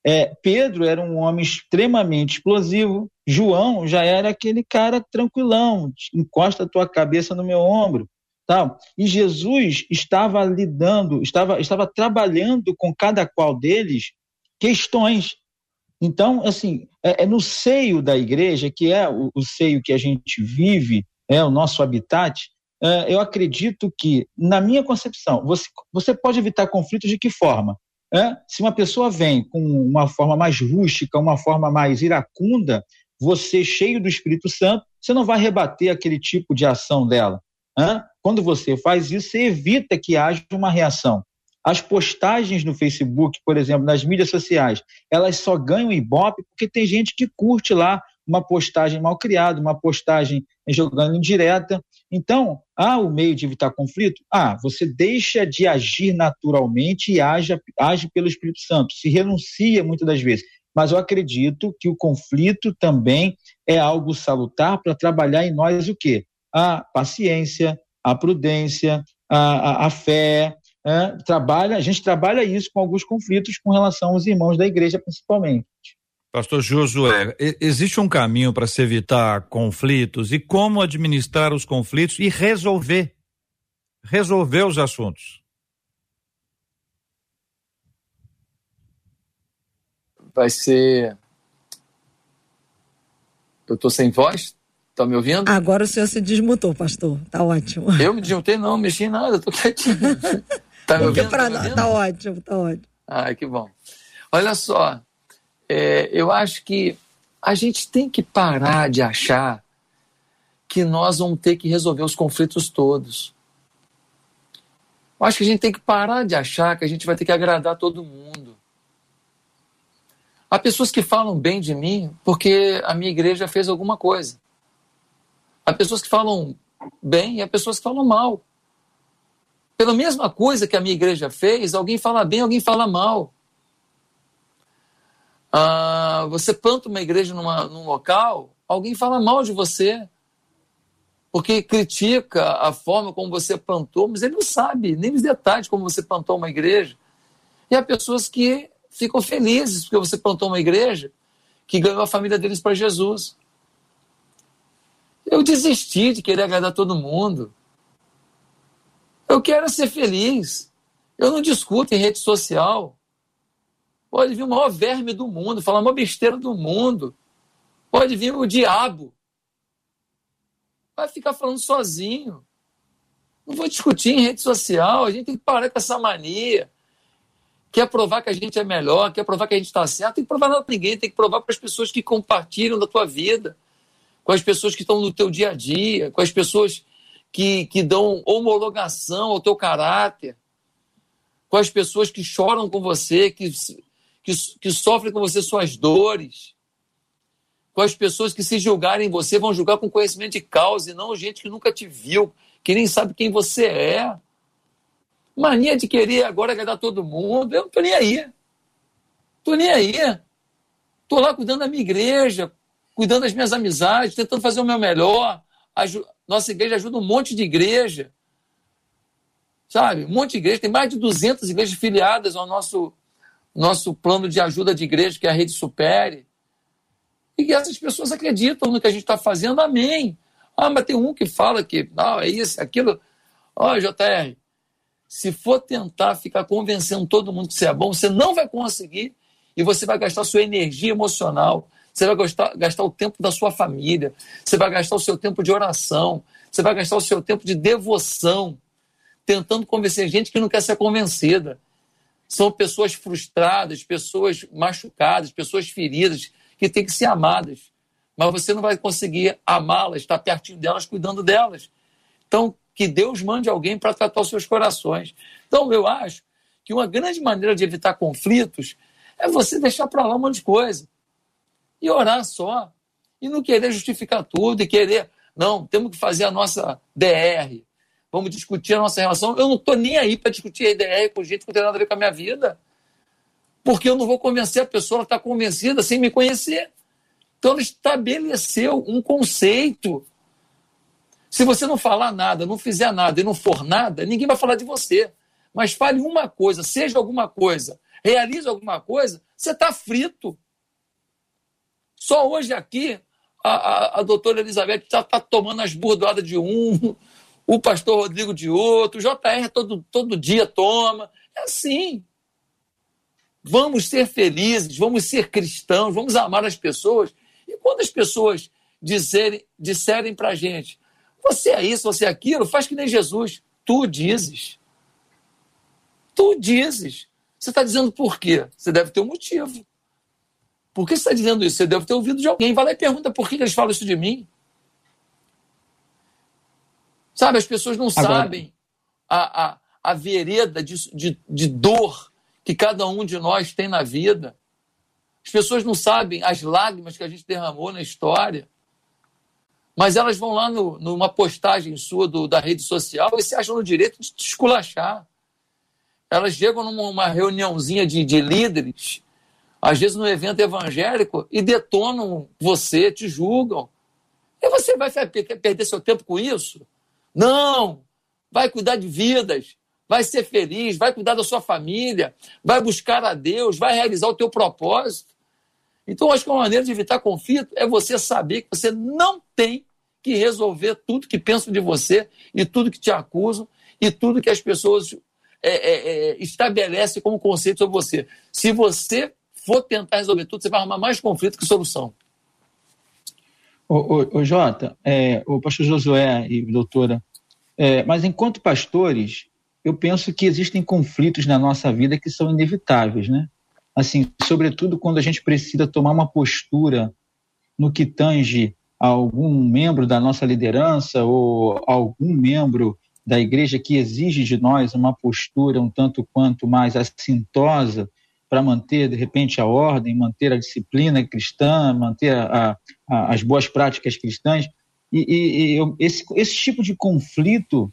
É, Pedro era um homem extremamente explosivo, João já era aquele cara tranquilão, encosta a tua cabeça no meu ombro, tal. E Jesus estava lidando, estava, estava trabalhando com cada qual deles questões. Então, assim, é, é no seio da igreja, que é o, o, seio que a gente vive, é o nosso habitat, é, eu acredito que, na minha concepção, você, você pode evitar conflitos de que forma? É? Se uma pessoa vem com uma forma mais rústica, uma forma mais iracunda, você, cheio do Espírito Santo, você não vai rebater aquele tipo de ação dela. É? Quando você faz isso, você evita que haja uma reação. As postagens no Facebook, por exemplo, nas mídias sociais, elas só ganham ibope porque tem gente que curte lá uma postagem mal criada, uma postagem jogando indireta. Então, há o meio de evitar conflito? Ah, você deixa de agir naturalmente e age, age pelo Espírito Santo, se renuncia muitas das vezes. Mas eu acredito que o conflito também é algo salutar para trabalhar em nós o quê? A paciência, a prudência, a, a, a fé, é, trabalha, a gente trabalha isso com alguns conflitos com relação aos irmãos da igreja, principalmente. Pastor Josué, existe um caminho para se evitar conflitos e como administrar os conflitos e resolver, resolver os assuntos? Vai ser. Eu estou sem voz? Tá me ouvindo? Agora o senhor se desmutou, pastor. Tá ótimo. Eu me desmutei, não, mexi em nada, tô quietinho. tá me ouvindo? Pra... Tá, tá ótimo, tá ótimo. Ai, que bom. Olha só, é, eu acho que a gente tem que parar de achar que nós vamos ter que resolver os conflitos todos. Eu acho que a gente tem que parar de achar que a gente vai ter que agradar todo mundo. Há pessoas que falam bem de mim porque a minha igreja fez alguma coisa. Há pessoas que falam bem e há pessoas que falam mal. Pela mesma coisa que a minha igreja fez, alguém fala bem, alguém fala mal. Ah, você planta uma igreja numa, num local, alguém fala mal de você, porque critica a forma como você plantou, mas ele não sabe nem os detalhes como você plantou uma igreja. E há pessoas que ficam felizes porque você plantou uma igreja que ganhou a família deles para Jesus. Eu desisti de querer agradar todo mundo. Eu quero ser feliz. Eu não discuto em rede social. Pode vir o maior verme do mundo, falar a maior besteira do mundo. Pode vir o diabo. Vai ficar falando sozinho. Não vou discutir em rede social. A gente tem que parar com essa mania. Quer provar que a gente é melhor, quer provar que a gente está certo. Tem que provar nada para ninguém. Tem que provar para as pessoas que compartilham da tua vida, com as pessoas que estão no teu dia a dia, com as pessoas que, que dão homologação ao teu caráter, com as pessoas que choram com você, que que, que sofrem com você suas dores, com as pessoas que se julgarem você vão julgar com conhecimento de causa e não gente que nunca te viu, que nem sabe quem você é. Mania de querer agora agradar todo mundo, eu não tô nem aí. Tô nem aí. Tô lá cuidando da minha igreja. cuidando das minhas amizades, tentando fazer o meu melhor. Nossa igreja ajuda um monte de igreja. Sabe? Um monte de igreja. Tem mais de 200 igrejas filiadas ao nosso, nosso plano de ajuda de igreja, que é a Rede Supere. E que essas pessoas acreditam no que a gente está fazendo. Amém. Ah, mas tem um que fala que não, é isso, é aquilo. Ó, oh, JR, se for tentar ficar convencendo todo mundo que você é bom, você não vai conseguir e você vai gastar sua energia emocional, você vai gastar, gastar o tempo da sua família, você vai gastar o seu tempo de oração, você vai gastar o seu tempo de devoção, tentando convencer gente que não quer ser convencida. São pessoas frustradas, pessoas machucadas, pessoas feridas, que têm que ser amadas. Mas você não vai conseguir amá-las, estar pertinho delas, cuidando delas. Então, que Deus mande alguém para tratar os seus corações. Então, eu acho que uma grande maneira de evitar conflitos é você deixar para lá um monte de coisa e orar só. E não querer justificar tudo e querer, não, temos que fazer a nossa DR, vamos discutir a nossa relação. Eu não estou nem aí para discutir a DR com gente que não tem nada a ver com a minha vida, porque eu não vou convencer a pessoa, ela está convencida sem me conhecer. Então, ela estabeleceu um conceito. Se você não falar nada, não fizer nada e não for nada, ninguém vai falar de você. Mas fale uma coisa, seja alguma coisa, realize alguma coisa, você está frito. Só hoje aqui, a, a, a doutora Elizabeth está tá tomando as burdoadas de um, o pastor Rodrigo de outro, o JR todo, todo dia toma. É assim. Vamos ser felizes, vamos ser cristãos, vamos amar as pessoas. E quando as pessoas dizerem, disserem para a gente, você é isso, você é aquilo, faz que nem Jesus. Tu dizes. Tu dizes. Você está dizendo por quê? Você deve ter um motivo. Por que você está dizendo isso? Você deve ter ouvido de alguém. Vai lá e pergunta por que eles falam isso de mim. Sabe, as pessoas não Agora... sabem a, a, a vereda de, de, de dor que cada um de nós tem na vida. As pessoas não sabem as lágrimas que a gente derramou na história. Mas elas vão lá no, numa postagem sua do, da rede social e se acham no direito de te esculachar elas chegam numa reuniãozinha de, de líderes, às vezes no evento evangélico, e detonam você, te julgam. E você vai perder seu tempo com isso? Não! Vai cuidar de vidas, vai ser feliz, vai cuidar da sua família, vai buscar a Deus, vai realizar o teu propósito. Então, acho que uma maneira de evitar conflito é você saber que você não tem que resolver tudo que pensam de você e tudo que te acusam e tudo que as pessoas é, é, é, estabelece como conceito sobre você. Se você for tentar resolver tudo, você vai arrumar mais conflito que solução. Ô, ô, ô Jota, é, o pastor Josué e doutora, é, mas enquanto pastores, eu penso que existem conflitos na nossa vida que são inevitáveis, né? Assim, sobretudo quando a gente precisa tomar uma postura no que tange a algum membro da nossa liderança ou algum membro da igreja que exige de nós uma postura um tanto quanto mais assintosa para manter, de repente, a ordem, manter a disciplina cristã, manter a, a, as boas práticas cristãs. E, e, e esse, esse tipo de conflito,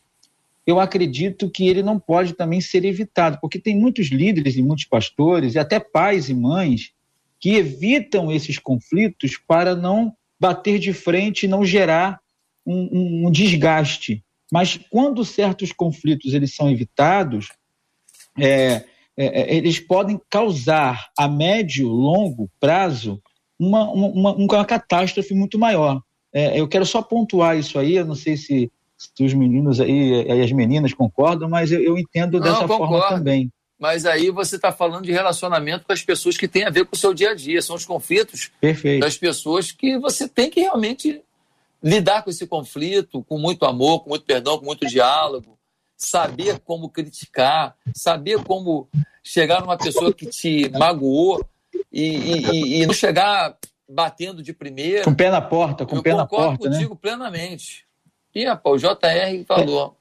eu acredito que ele não pode também ser evitado, porque tem muitos líderes e muitos pastores, e até pais e mães, que evitam esses conflitos para não bater de frente e não gerar um, um, um desgaste mas quando certos conflitos eles são evitados, é, é, é, eles podem causar a médio, longo prazo uma, uma, uma catástrofe muito maior. É, eu quero só pontuar isso aí, eu não sei se, se os meninos aí e as meninas concordam, mas eu, eu entendo não, dessa forma também. Mas aí você está falando de relacionamento com as pessoas que têm a ver com o seu dia a dia, são os conflitos Perfeito. das pessoas que você tem que realmente lidar com esse conflito com muito amor, com muito perdão, com muito diálogo, saber como criticar, saber como chegar numa pessoa que te magoou e, e, e não chegar batendo de primeira. Com o pé na porta, com o pé na porta. Eu concordo contigo né? plenamente. E, rapaz, o JR falou.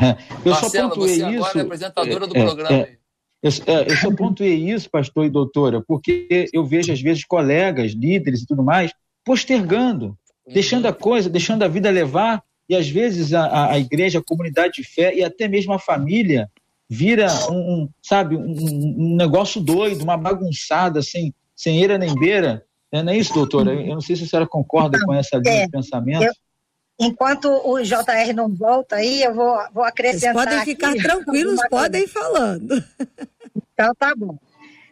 É. Eu Marcela, só pontuei você isso. agora é apresentadora do é, programa. É, eu, é, eu só pontuei isso, pastor e doutora, porque eu vejo, às vezes, colegas, líderes e tudo mais, postergando deixando a coisa, deixando a vida levar, e às vezes a, a igreja, a comunidade de fé e até mesmo a família vira um, um sabe, um, um, negócio doido, uma bagunçada, sem, sem eira nem beira, É, não é isso, doutora? Eu não sei se a senhora concorda com essa linha é, de pensamento. Eu, enquanto o JR não volta aí, eu vou, vou acrescentar. Vocês podem ficar tranquilos, podem ir falando. Então tá bom.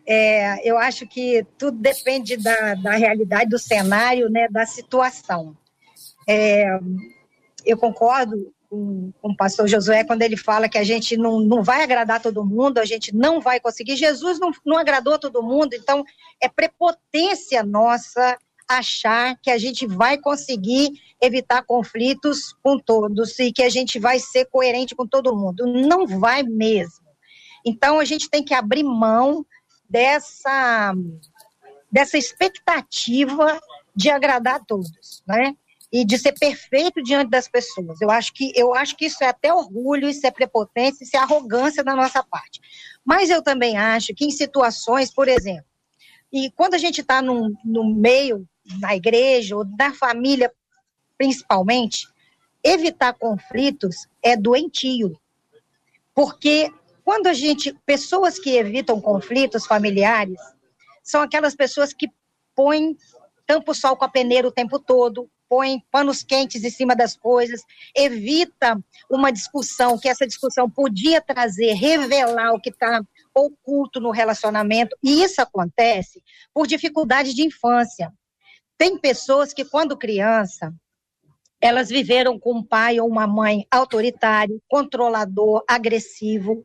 É, eu acho que tudo depende da, da realidade, do cenário, né, da situação. É, eu concordo com, com o pastor Josué quando ele fala que a gente não, não vai agradar todo mundo, a gente não vai conseguir. Jesus não, não agradou todo mundo, então é prepotência nossa achar que a gente vai conseguir evitar conflitos com todos e que a gente vai ser coerente com todo mundo. Não vai mesmo. Então a gente tem que abrir mão dessa dessa expectativa de agradar a todos, né? E de ser perfeito diante das pessoas. Eu acho que eu acho que isso é até orgulho, isso é prepotência, isso é arrogância da nossa parte. Mas eu também acho que em situações, por exemplo, e quando a gente está no, meio, na igreja ou na família, principalmente, evitar conflitos é doentio. Porque quando a gente, pessoas que evitam conflitos familiares, são aquelas pessoas que põem tampa o sol com a peneira o tempo todo, põe panos quentes em cima das coisas, evita uma discussão que essa discussão podia trazer, revelar o que está oculto no relacionamento, e isso acontece por dificuldade de infância. Tem pessoas que, quando criança, elas viveram com um pai ou uma mãe autoritário, controlador, agressivo,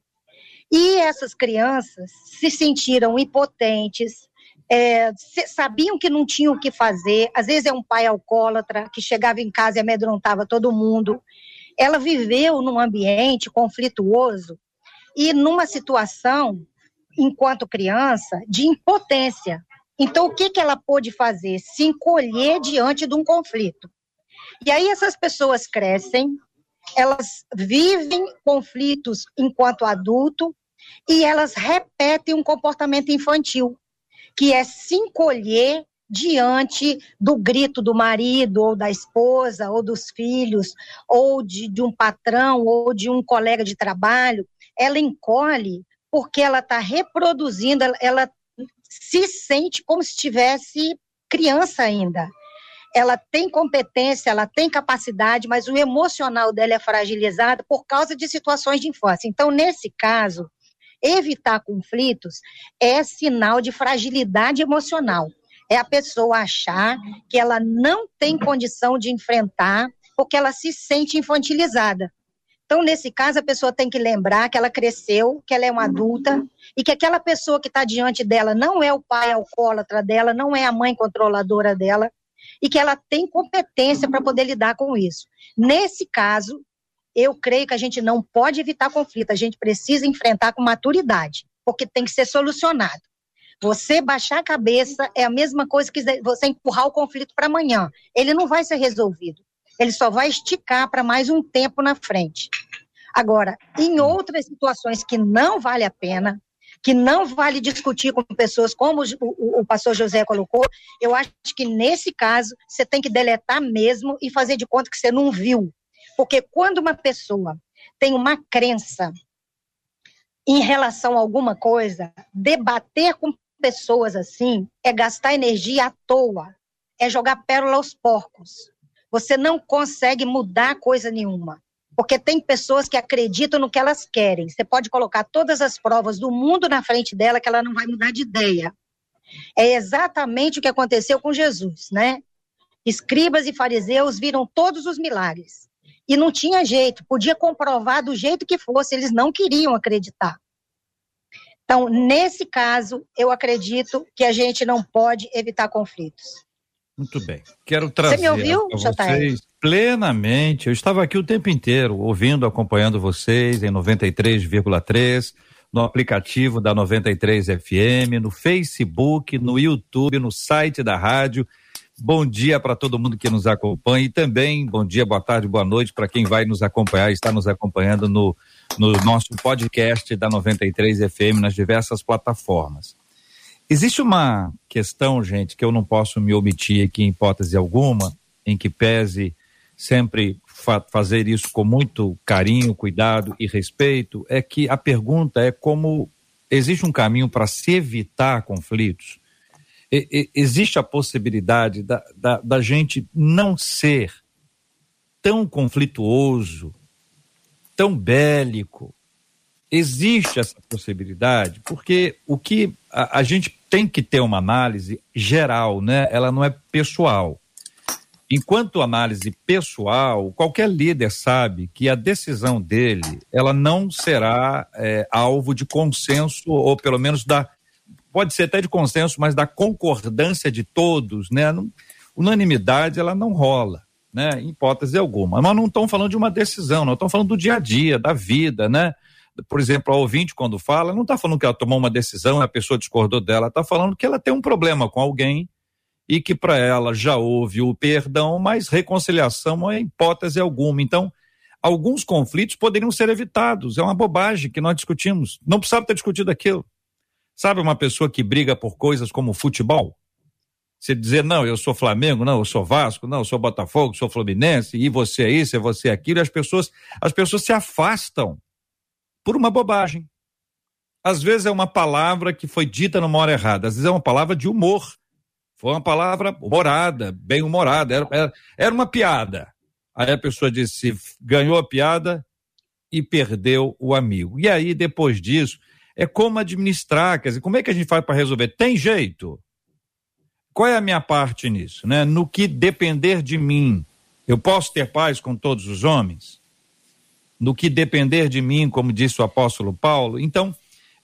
e essas crianças se sentiram impotentes, é, sabiam que não tinham o que fazer. Às vezes é um pai alcoólatra que chegava em casa e amedrontava todo mundo. Ela viveu num ambiente conflituoso e numa situação, enquanto criança, de impotência. Então, o que, que ela pôde fazer? Se encolher diante de um conflito. E aí essas pessoas crescem, elas vivem conflitos enquanto adulto e elas repetem um comportamento infantil que é se encolher diante do grito do marido, ou da esposa, ou dos filhos, ou de, de um patrão, ou de um colega de trabalho, ela encolhe porque ela está reproduzindo, ela, ela se sente como se tivesse criança ainda. Ela tem competência, ela tem capacidade, mas o emocional dela é fragilizado por causa de situações de infância. Então, nesse caso, Evitar conflitos é sinal de fragilidade emocional. É a pessoa achar que ela não tem condição de enfrentar porque ela se sente infantilizada. Então, nesse caso, a pessoa tem que lembrar que ela cresceu, que ela é uma adulta e que aquela pessoa que está diante dela não é o pai alcoólatra dela, não é a mãe controladora dela e que ela tem competência para poder lidar com isso. Nesse caso, eu creio que a gente não pode evitar conflito, a gente precisa enfrentar com maturidade, porque tem que ser solucionado. Você baixar a cabeça é a mesma coisa que você empurrar o conflito para amanhã. Ele não vai ser resolvido. Ele só vai esticar para mais um tempo na frente. Agora, em outras situações que não vale a pena, que não vale discutir com pessoas como o, o, pastor José colocou, eu acho que nesse caso você tem que deletar mesmo e fazer de conta que você não viu. Porque quando uma pessoa tem uma crença em relação a alguma coisa, debater com pessoas assim é gastar energia à toa, é jogar pérola aos porcos. Você não consegue mudar coisa nenhuma. Porque tem pessoas que acreditam no que elas querem. Você pode colocar todas as provas do mundo na frente dela que ela não vai mudar de ideia. É exatamente o que aconteceu com Jesus, né? Escribas e fariseus viram todos os milagres e não tinha jeito, podia comprovar do jeito que fosse, eles não queriam acreditar. Então, nesse caso, eu acredito que a gente não pode evitar conflitos. Muito bem. Quero trazer Você me ouviu, vocês plenamente. Eu estava aqui o tempo inteiro ouvindo, acompanhando vocês em 93,3 no aplicativo da 93 FM, no Facebook, no YouTube, no site da rádio Bom dia para todo mundo que nos acompanha e também bom dia, boa tarde, boa noite para quem vai nos acompanhar, está nos acompanhando no, no nosso podcast da 93 FM nas diversas plataformas. Existe uma questão, gente, que eu não posso me omitir aqui em hipótese alguma, em que pese sempre fa fazer isso com muito carinho, cuidado e respeito, é que a pergunta é como existe um caminho para se evitar conflitos existe a possibilidade da, da, da gente não ser tão conflituoso, tão bélico. Existe essa possibilidade, porque o que a, a, gente tem que ter uma análise geral, né? Ela não é pessoal. Enquanto análise pessoal, qualquer líder sabe que a decisão dele, ela não será é, alvo de consenso ou pelo menos da pode ser até de consenso, mas da concordância de todos, né? Unanimidade ela não rola, né? Em hipótese alguma. Mas não estão falando de uma decisão, não estão falando do dia a dia, da vida, né? Por exemplo, a ouvinte, quando fala, não está falando que ela tomou uma decisão, a pessoa discordou dela, está falando que ela tem um problema com alguém e que para ela já houve o perdão, mas reconciliação é hipótese alguma. Então, alguns conflitos poderiam ser evitados. É uma bobagem que nós discutimos. Não precisava ter discutido aquilo. Sabe uma pessoa que briga por coisas como futebol? Você dizer, não, eu sou Flamengo, não, eu sou Vasco, não, eu sou Botafogo, sou Fluminense, e você é isso, é você é aquilo, e as pessoas, as pessoas se afastam por uma bobagem. Às vezes é uma palavra que foi dita numa hora errada, às vezes é uma palavra de humor. Foi uma palavra humorada, bem humorada, era, era, era uma piada. Aí a pessoa disse, ganhou a piada e perdeu o amigo. E aí, depois disso, é como administrar, quer dizer, como é que a gente faz para resolver? Tem jeito? Qual é a minha parte nisso? Né? No que depender de mim, eu posso ter paz com todos os homens? No que depender de mim, como disse o apóstolo Paulo? Então,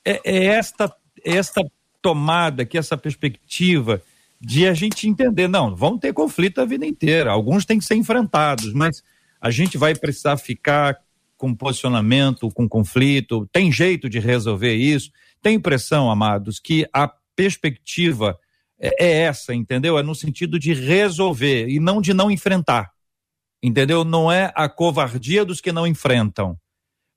é, é esta, esta tomada aqui, essa perspectiva de a gente entender, não, vão ter conflito a vida inteira, alguns têm que ser enfrentados, mas a gente vai precisar ficar com posicionamento, com conflito, tem jeito de resolver isso. Tem impressão, amados, que a perspectiva é, é essa, entendeu? É no sentido de resolver e não de não enfrentar. Entendeu? Não é a covardia dos que não enfrentam,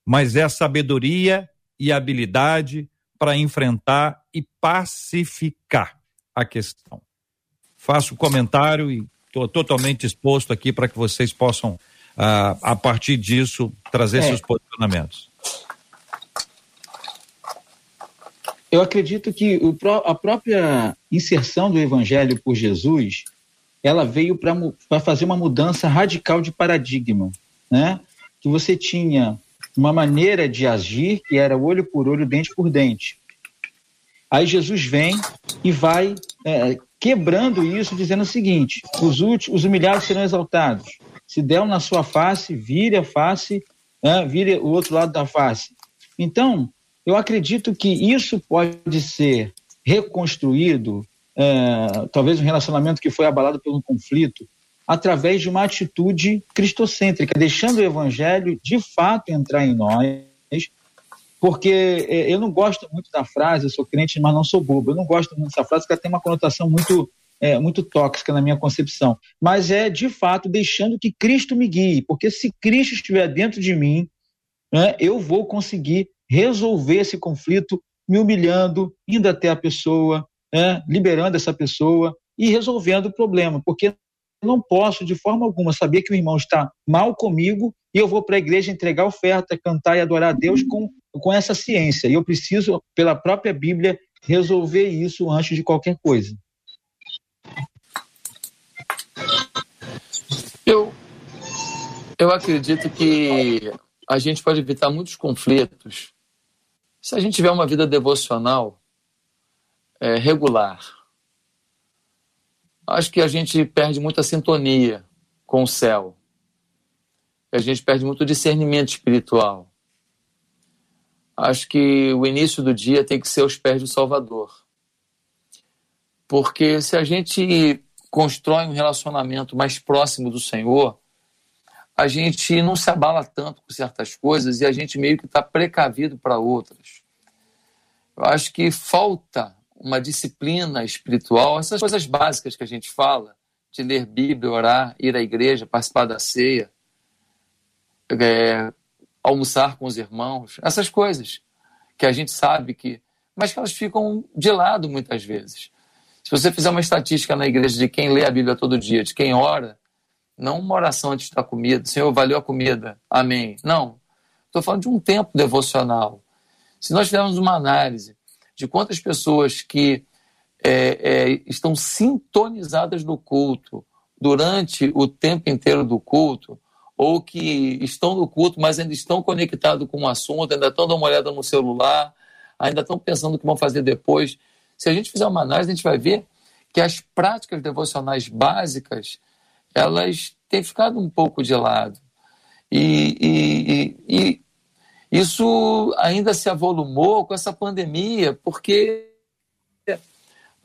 mas é a sabedoria e habilidade para enfrentar e pacificar a questão. Faço comentário e estou totalmente exposto aqui para que vocês possam a, a partir disso, trazer é. seus posicionamentos? Eu acredito que o, a própria inserção do Evangelho por Jesus, ela veio para fazer uma mudança radical de paradigma, né? Que você tinha uma maneira de agir que era olho por olho, dente por dente. Aí Jesus vem e vai é, quebrando isso, dizendo o seguinte: os, últimos, os humilhados serão exaltados, se der na sua face, vire a face, né, vire o outro lado da face. Então, eu acredito que isso pode ser reconstruído, é, talvez um relacionamento que foi abalado por um conflito, através de uma atitude cristocêntrica, deixando o evangelho de fato entrar em nós, porque é, eu não gosto muito da frase, eu sou crente, mas não sou bobo. Eu não gosto muito dessa frase, porque ela tem uma conotação muito é, muito tóxica na minha concepção, mas é de fato deixando que Cristo me guie, porque se Cristo estiver dentro de mim, né, eu vou conseguir resolver esse conflito me humilhando, indo até a pessoa, né, liberando essa pessoa e resolvendo o problema, porque não posso de forma alguma saber que o irmão está mal comigo e eu vou para a igreja entregar oferta, cantar e adorar a Deus com, com essa ciência. E eu preciso, pela própria Bíblia, resolver isso antes de qualquer coisa. Eu acredito que a gente pode evitar muitos conflitos se a gente tiver uma vida devocional é, regular. Acho que a gente perde muita sintonia com o céu. A gente perde muito discernimento espiritual. Acho que o início do dia tem que ser aos pés do Salvador. Porque se a gente constrói um relacionamento mais próximo do Senhor, a gente não se abala tanto com certas coisas e a gente meio que está precavido para outras. Eu acho que falta uma disciplina espiritual, essas coisas básicas que a gente fala, de ler Bíblia, orar, ir à igreja, participar da ceia, é, almoçar com os irmãos, essas coisas que a gente sabe que, mas que elas ficam de lado muitas vezes. Se você fizer uma estatística na igreja de quem lê a Bíblia todo dia, de quem ora, não uma oração antes da comida, Senhor, valeu a comida, amém. Não. Estou falando de um tempo devocional. Se nós fizermos uma análise de quantas pessoas que é, é, estão sintonizadas no culto durante o tempo inteiro do culto, ou que estão no culto, mas ainda estão conectados com o um assunto, ainda estão dando uma olhada no celular, ainda estão pensando o que vão fazer depois. Se a gente fizer uma análise, a gente vai ver que as práticas devocionais básicas elas têm ficado um pouco de lado. E, e, e, e isso ainda se avolumou com essa pandemia, porque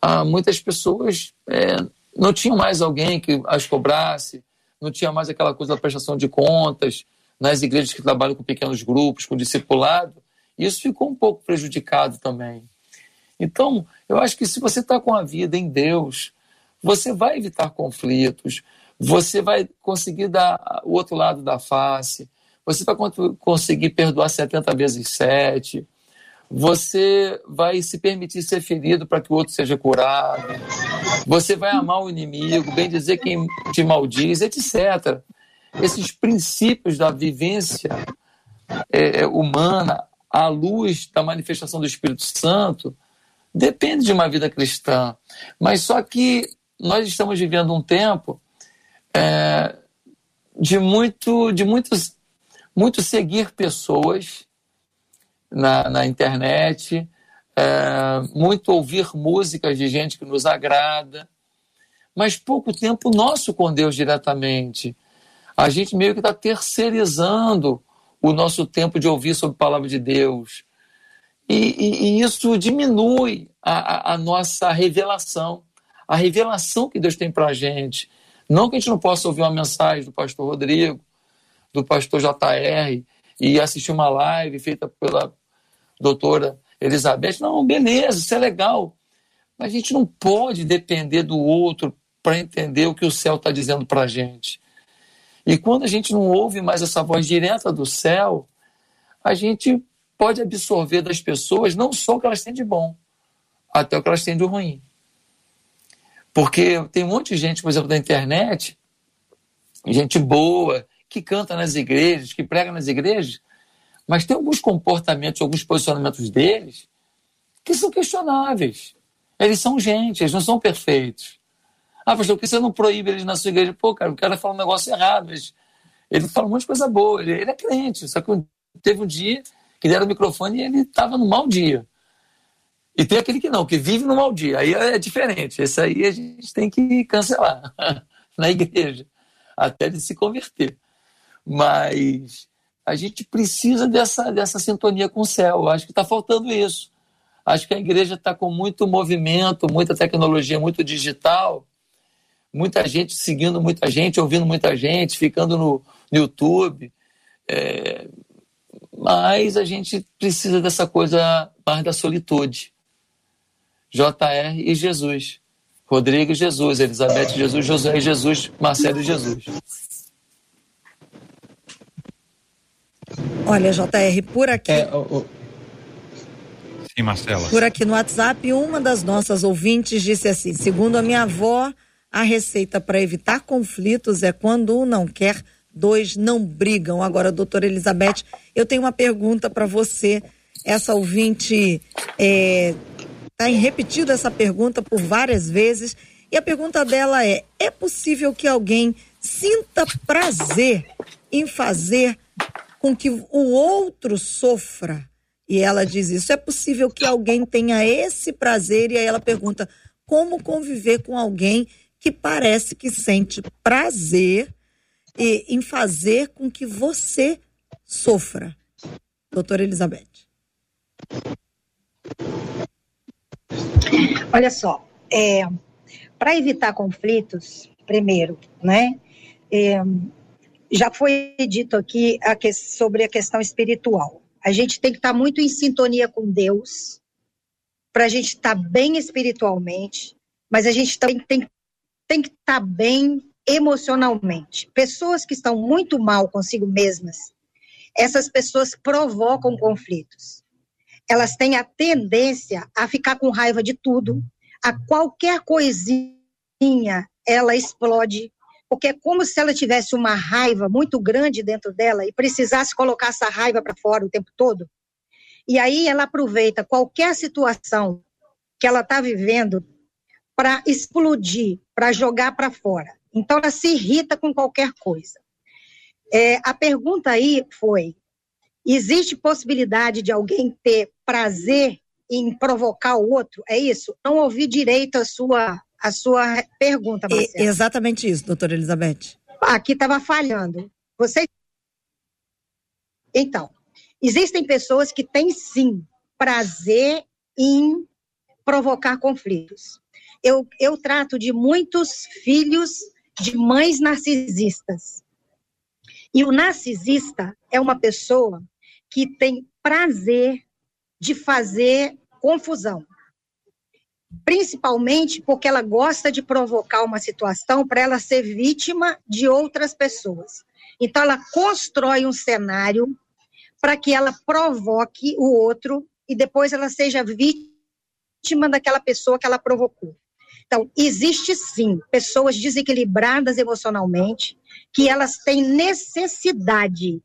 ah, muitas pessoas é, não tinham mais alguém que as cobrasse, não tinha mais aquela coisa da prestação de contas nas igrejas que trabalham com pequenos grupos, com discipulado. Isso ficou um pouco prejudicado também. Então, eu acho que se você está com a vida em Deus, você vai evitar conflitos, você vai conseguir dar o outro lado da face, você vai conseguir perdoar 70 vezes 7, você vai se permitir ser ferido para que o outro seja curado, você vai amar o inimigo, bem dizer quem te maldiz, etc. Esses princípios da vivência é, humana à luz da manifestação do Espírito Santo depende de uma vida cristã. Mas só que nós estamos vivendo um tempo é, de muito, de muitos, muito seguir pessoas na, na internet, é, muito ouvir músicas de gente que nos agrada, mas pouco tempo nosso com Deus diretamente. A gente meio que está terceirizando o nosso tempo de ouvir sobre a palavra de Deus. E, e, e isso diminui a, a, a, nossa revelação, a revelação que Deus tem para a gente. Não que a gente não possa ouvir uma mensagem do pastor Rodrigo, do pastor JR, e assistir uma live feita pela doutora Elizabeth. Não, beleza, isso é legal. Mas a gente não pode depender do outro para entender o que o céu está dizendo para a gente. E quando a gente não ouve mais essa voz direta do céu, a gente pode absorver das pessoas não só o que elas têm de bom, até o que elas têm de ruim. Porque tem um monte de gente, por exemplo, na internet, gente boa, que canta nas igrejas, que prega nas igrejas, mas tem alguns comportamentos, alguns posicionamentos deles que são questionáveis. Eles são gente, eles não são perfeitos. Ah, pastor, por que você não proíbe eles na sua igreja? Pô, cara, o cara fala um negócio errado, mas ele fala um monte de coisa boa, ele, ele é crente, só que teve um dia que deram o microfone e ele estava no mau dia. E tem aquele que não, que vive no mau dia. Aí é diferente. Esse aí a gente tem que cancelar na igreja, até ele se converter. Mas a gente precisa dessa, dessa sintonia com o céu. Acho que está faltando isso. Acho que a igreja está com muito movimento, muita tecnologia, muito digital, muita gente seguindo muita gente, ouvindo muita gente, ficando no, no YouTube. É, mas a gente precisa dessa coisa mais da solitude. JR e Jesus. Rodrigo e Jesus, Elizabeth e Jesus, José e Jesus, Marcelo e Jesus. Olha, JR, por aqui. É, o, Sim, Marcela. Por aqui no WhatsApp, uma das nossas ouvintes disse assim: segundo a minha avó, a receita para evitar conflitos é quando um não quer, dois não brigam. Agora, doutora Elizabeth, eu tenho uma pergunta para você. Essa ouvinte é, Está repetido essa pergunta por várias vezes. E a pergunta dela é: é possível que alguém sinta prazer em fazer com que o outro sofra? E ela diz isso. É possível que alguém tenha esse prazer? E aí ela pergunta: como conviver com alguém que parece que sente prazer em fazer com que você sofra? Doutora Elizabeth. Olha só, é, para evitar conflitos, primeiro, né? É, já foi dito aqui a que, sobre a questão espiritual. A gente tem que estar tá muito em sintonia com Deus, para a gente estar tá bem espiritualmente, mas a gente também tem, tem que estar tá bem emocionalmente. Pessoas que estão muito mal consigo mesmas, essas pessoas provocam conflitos elas têm a tendência a ficar com raiva de tudo, a qualquer coisinha ela explode, porque é como se ela tivesse uma raiva muito grande dentro dela e precisasse colocar essa raiva para fora o tempo todo. E aí ela aproveita qualquer situação que ela está vivendo para explodir, para jogar para fora. Então, ela se irrita com qualquer coisa. É, a pergunta aí foi: existe possibilidade de alguém ter prazer em provocar o outro? É isso? Não ouvi direito a sua, a sua pergunta, Marcelo. É exatamente isso, doutora Elizabeth. Aqui estava falhando. Você. Então, existem pessoas que têm sim prazer em provocar conflitos. Eu, eu trato de muitos filhos de mães narcisistas. E o narcisista é uma pessoa que tem prazer de fazer confusão. Principalmente porque ela gosta de provocar uma situação para ela ser vítima de outras pessoas. Então, ela constrói um cenário para que ela provoque o outro e depois ela seja vítima daquela pessoa que ela provocou. Então, existe sim pessoas desequilibradas emocionalmente que elas têm necessidade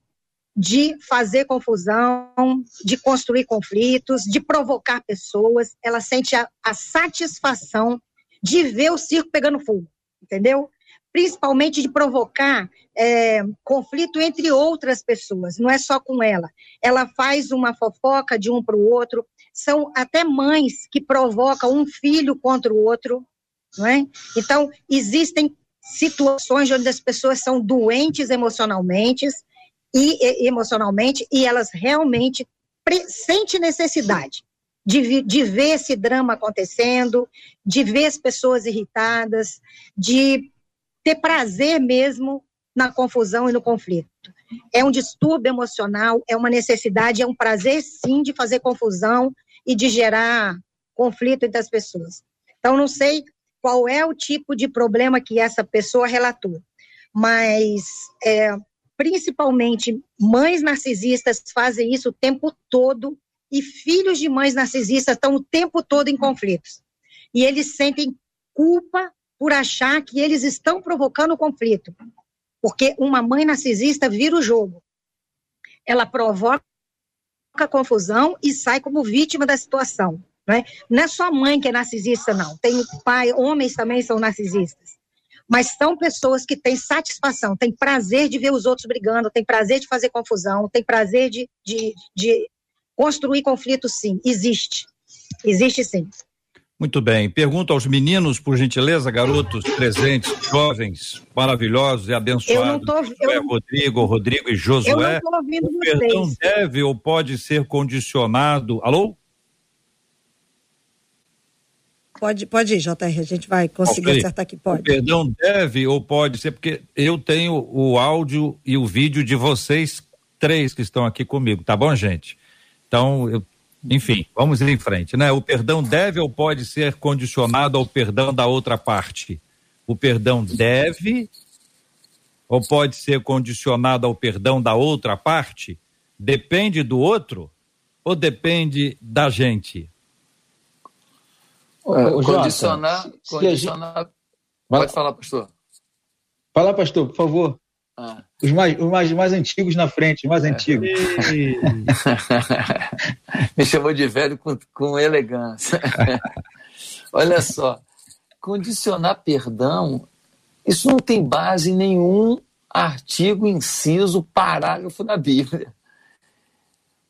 de fazer confusão, de construir conflitos, de provocar pessoas. Ela sente a, a satisfação de ver o circo pegando fogo, entendeu? Principalmente de provocar é, conflito entre outras pessoas, não é só com ela. Ela faz uma fofoca de um para o outro. São até mães que provocam um filho contra o outro, não é? Então, existem situações onde as pessoas são doentes emocionalmente, e, emocionalmente e elas realmente sentem necessidade de, de ver esse drama acontecendo, de ver as pessoas irritadas, de ter prazer mesmo na confusão e no conflito. É um distúrbio emocional, é uma necessidade, é um prazer sim de fazer confusão e de gerar conflito entre as pessoas. Então, não sei qual é o tipo de problema que essa pessoa relatou, mas é, principalmente mães narcisistas fazem isso o tempo todo e filhos de mães narcisistas estão o tempo todo em conflitos. E eles sentem culpa por achar que eles estão provocando conflito. Porque uma mãe narcisista vira o jogo. Ela provoca confusão e sai como vítima da situação. Não é, não é só mãe que é narcisista, não. Tem pai, homens também são narcisistas mas são pessoas que têm satisfação, têm prazer de ver os outros brigando, têm prazer de fazer confusão, têm prazer de, de, de construir conflito, sim. Existe. Existe sim. Muito bem. Pergunto aos meninos, por gentileza, garotos presentes, jovens, maravilhosos e abençoados. Eu não tô, eu, Rodrigo, Rodrigo e Josué. Eu não tô ouvindo o perdão vocês. deve ou pode ser condicionado. Alô? Pode, pode ir, JR, a gente vai conseguir okay. acertar aqui, pode. O perdão deve ou pode ser, porque eu tenho o áudio e o vídeo de vocês três que estão aqui comigo, tá bom, gente? Então, eu, enfim, vamos ir em frente, né? O perdão deve ou pode ser condicionado ao perdão da outra parte? O perdão deve ou pode ser condicionado ao perdão da outra parte? Depende do outro ou depende da gente? É, condicionar, condicionar. Gente... Pode falar, pastor. Fala, pastor, por favor. Ah. Os, mais, os mais, mais antigos na frente, os mais é. antigos. Me chamou de velho com, com elegância. Olha só, condicionar perdão, isso não tem base em nenhum artigo, inciso, parágrafo da Bíblia.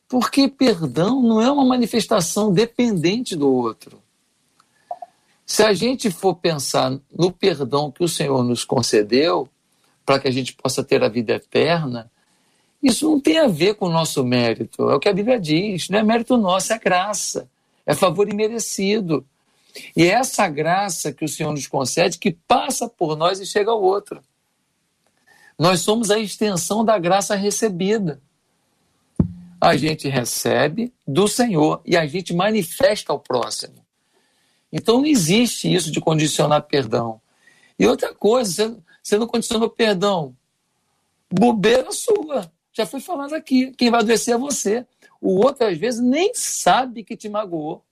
Porque perdão não é uma manifestação dependente do outro. Se a gente for pensar no perdão que o Senhor nos concedeu, para que a gente possa ter a vida eterna, isso não tem a ver com o nosso mérito. É o que a Bíblia diz. Não é mérito nosso, é graça. É favor imerecido. E é essa graça que o Senhor nos concede que passa por nós e chega ao outro. Nós somos a extensão da graça recebida. A gente recebe do Senhor e a gente manifesta ao próximo. Então não existe isso de condicionar perdão. E outra coisa, você, não condicionou perdão. Bobeira sua. Já foi falado aqui. Quem vai adoecer é você. O outro, às vezes, nem sabe que te magoou.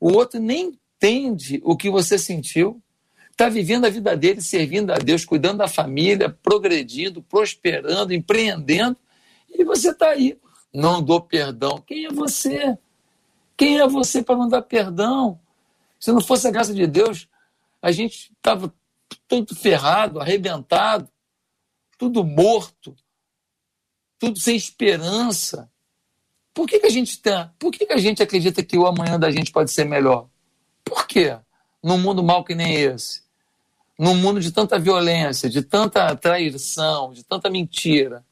O outro nem entende o que você sentiu. Está vivendo a vida dele, servindo a Deus, cuidando da família, progredindo, prosperando, empreendendo. E você está aí. Não dou perdão. Quem é você? Quem é você para não dar perdão? Se não fosse a graça de Deus, a gente estava todo ferrado, arrebentado, tudo morto, tudo sem esperança. Por que, que a gente tem? Por que, que a gente acredita que o amanhã da gente pode ser melhor? Por quê? Num mundo mal que nem esse. Num mundo de tanta violência, de tanta traição, de tanta mentira.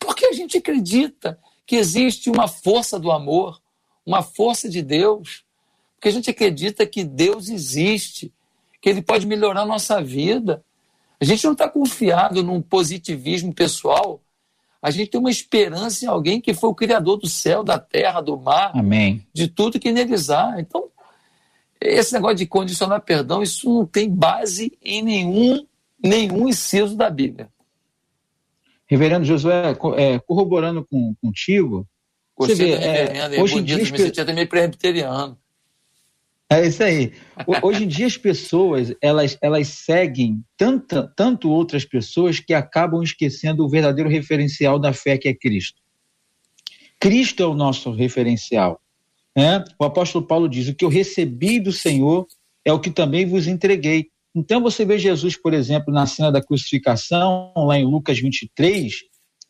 Por que a gente acredita que existe uma força do amor, uma força de Deus? Porque a gente acredita que Deus existe, que Ele pode melhorar a nossa vida. A gente não está confiado num positivismo pessoal. A gente tem uma esperança em alguém que foi o Criador do céu, da terra, do mar, Amém. de tudo que neles há. Então, esse negócio de condicionar perdão, isso não tem base em nenhum, nenhum inciso da Bíblia. Reverendo Josué, é, corroborando com, contigo, Gostei você vê, é, é, hoje bonito, em dia, me sentia até meio presbiteriano. É isso aí. Hoje em dia as pessoas elas, elas seguem tanta, tanto outras pessoas que acabam esquecendo o verdadeiro referencial da fé que é Cristo. Cristo é o nosso referencial. Né? O apóstolo Paulo diz: O que eu recebi do Senhor é o que também vos entreguei. Então você vê Jesus, por exemplo, na cena da crucificação, lá em Lucas 23,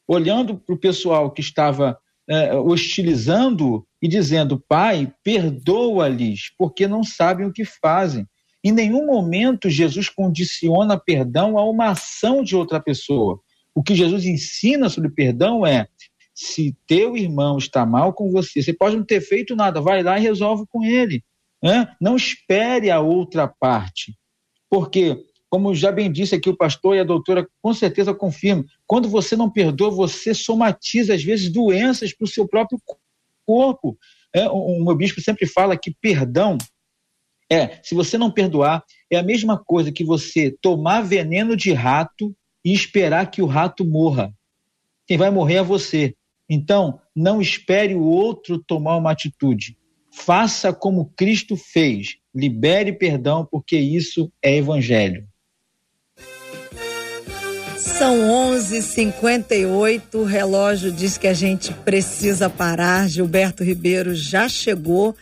olhando para o pessoal que estava é, hostilizando e dizendo: Pai, perdoa-lhes, porque não sabem o que fazem. Em nenhum momento Jesus condiciona perdão a uma ação de outra pessoa. O que Jesus ensina sobre perdão é: se teu irmão está mal com você, você pode não ter feito nada, vai lá e resolve com ele. Né? Não espere a outra parte. Porque como já bem disse aqui o pastor e a doutora, com certeza confirma, quando você não perdoa, você somatiza, às vezes, doenças para o seu próprio corpo. É, o, o meu bispo sempre fala que perdão é, se você não perdoar, é a mesma coisa que você tomar veneno de rato e esperar que o rato morra. Quem vai morrer é você. Então, não espere o outro tomar uma atitude. Faça como Cristo fez. Libere perdão, porque isso é evangelho. São 11:58. O relógio diz que a gente precisa parar. Gilberto Ribeiro já chegou,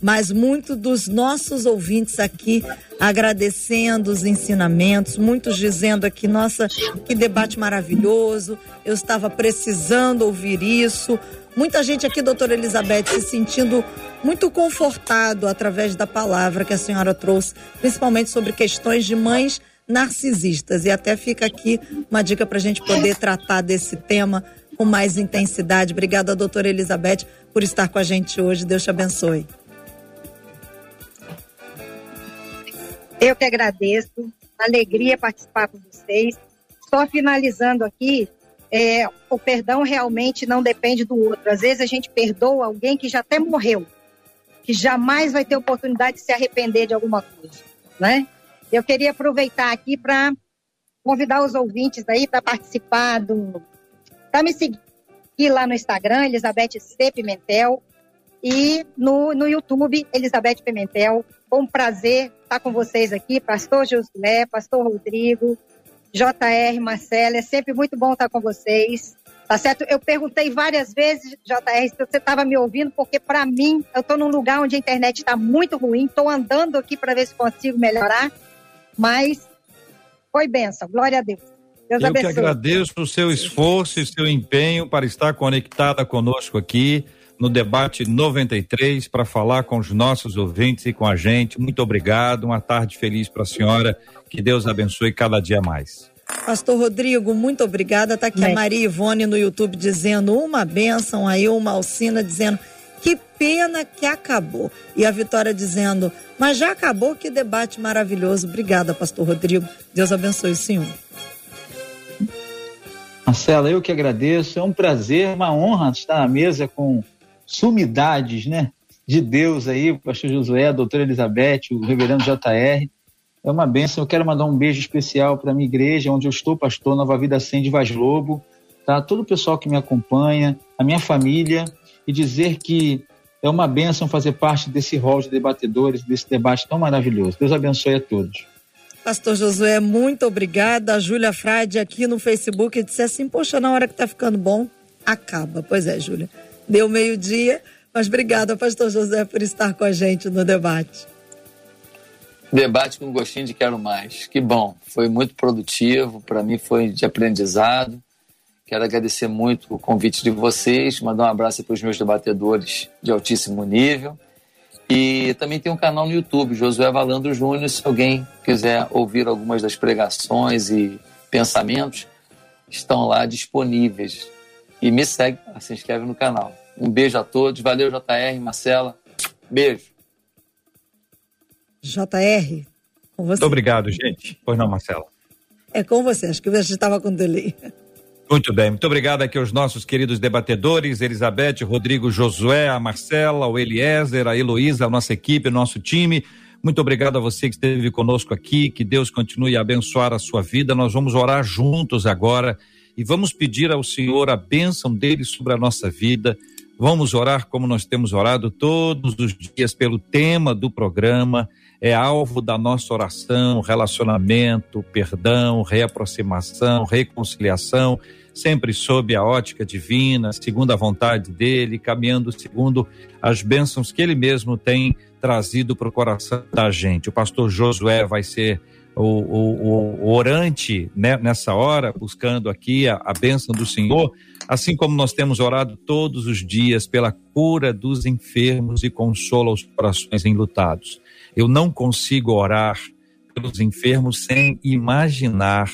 mas muito dos nossos ouvintes aqui agradecendo os ensinamentos, muitos dizendo aqui, nossa, que debate maravilhoso. Eu estava precisando ouvir isso. Muita gente aqui, doutora Elizabeth, se sentindo muito confortado através da palavra que a senhora trouxe, principalmente sobre questões de mães narcisistas. E até fica aqui uma dica para a gente poder tratar desse tema com mais intensidade. Obrigada, doutora Elizabeth, por estar com a gente hoje. Deus te abençoe. Eu que agradeço. Alegria participar com vocês. Só finalizando aqui, é, o perdão realmente não depende do outro. Às vezes a gente perdoa alguém que já até morreu, que jamais vai ter oportunidade de se arrepender de alguma coisa, né? Eu queria aproveitar aqui para convidar os ouvintes aí para participar do. para me seguir lá no Instagram, Elizabeth C. Pimentel, e no, no YouTube, Elizabeth Pimentel. Foi um prazer estar com vocês aqui, Pastor Josué, Pastor Rodrigo, JR, Marcela. É sempre muito bom estar com vocês. Tá certo? Eu perguntei várias vezes, JR, se você estava me ouvindo, porque para mim, eu estou num lugar onde a internet está muito ruim, estou andando aqui para ver se consigo melhorar. Mas foi benção, glória a Deus. Deus Eu abençoe. que agradeço o seu esforço e seu empenho para estar conectada conosco aqui no debate 93 para falar com os nossos ouvintes e com a gente. Muito obrigado, uma tarde feliz para a senhora. Que Deus abençoe cada dia mais. Pastor Rodrigo, muito obrigada. Está aqui a Maria Ivone no YouTube dizendo uma bênção, aí uma Alcina dizendo que pena que acabou. E a Vitória dizendo, mas já acabou, que debate maravilhoso. Obrigada, pastor Rodrigo. Deus abençoe o senhor. Marcela, eu que agradeço. É um prazer, uma honra estar na mesa com sumidades, né? De Deus aí, o pastor Josué, a doutora Elizabeth, o reverendo JR. É uma bênção. Eu quero mandar um beijo especial para a minha igreja, onde eu estou, pastor, Nova Vida Sem de Vaz Lobo, tá? Todo o pessoal que me acompanha, a minha família, e dizer que é uma bênção fazer parte desse rol de debatedores, desse debate tão maravilhoso. Deus abençoe a todos. Pastor Josué, muito obrigada. A Júlia Frade aqui no Facebook disse assim: Poxa, na hora que tá ficando bom, acaba. Pois é, Júlia. Deu meio-dia, mas obrigada, Pastor José, por estar com a gente no debate. Debate com gostinho de quero mais. Que bom, foi muito produtivo, para mim foi de aprendizado. Quero agradecer muito o convite de vocês, mandar um abraço para os meus debatedores de altíssimo nível. E também tem um canal no YouTube, Josué Valandro Júnior, se alguém quiser ouvir algumas das pregações e pensamentos, estão lá disponíveis. E me segue, se inscreve no canal. Um beijo a todos, valeu JR, Marcela, beijo. JR, com você. Muito obrigado, gente. Pois não, Marcela. É com você, acho que gente estava com delay. Muito bem, muito obrigado aqui aos nossos queridos debatedores, Elizabeth, Rodrigo, Josué, a Marcela, o Eliezer, a Heloísa, a nossa equipe, o nosso time. Muito obrigado a você que esteve conosco aqui, que Deus continue a abençoar a sua vida. Nós vamos orar juntos agora e vamos pedir ao Senhor a bênção dele sobre a nossa vida. Vamos orar como nós temos orado todos os dias pelo tema do programa é alvo da nossa oração, relacionamento, perdão, reaproximação, reconciliação, sempre sob a ótica divina, segundo a vontade dele, caminhando segundo as bênçãos que ele mesmo tem trazido para o coração da gente. O pastor Josué vai ser o, o, o orante né, nessa hora, buscando aqui a, a bênção do Senhor, assim como nós temos orado todos os dias pela cura dos enfermos e consola os corações enlutados. Eu não consigo orar pelos enfermos sem imaginar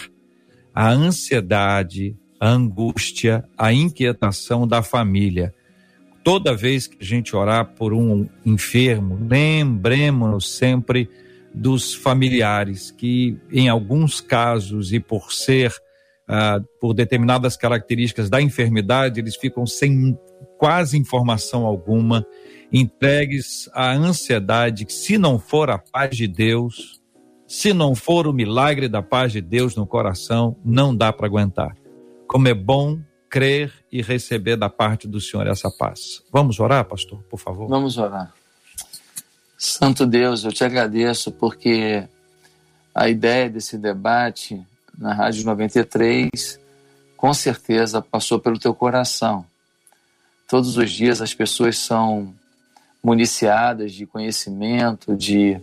a ansiedade, a angústia, a inquietação da família. Toda vez que a gente orar por um enfermo, lembremos-nos sempre dos familiares que, em alguns casos e por ser ah, por determinadas características da enfermidade, eles ficam sem quase informação alguma entregues à ansiedade que, se não for a paz de Deus, se não for o milagre da paz de Deus no coração, não dá para aguentar. Como é bom crer e receber da parte do Senhor essa paz. Vamos orar, pastor, por favor? Vamos orar. Santo Deus, eu te agradeço porque a ideia desse debate na Rádio 93 com certeza passou pelo teu coração. Todos os dias as pessoas são municiadas de conhecimento, de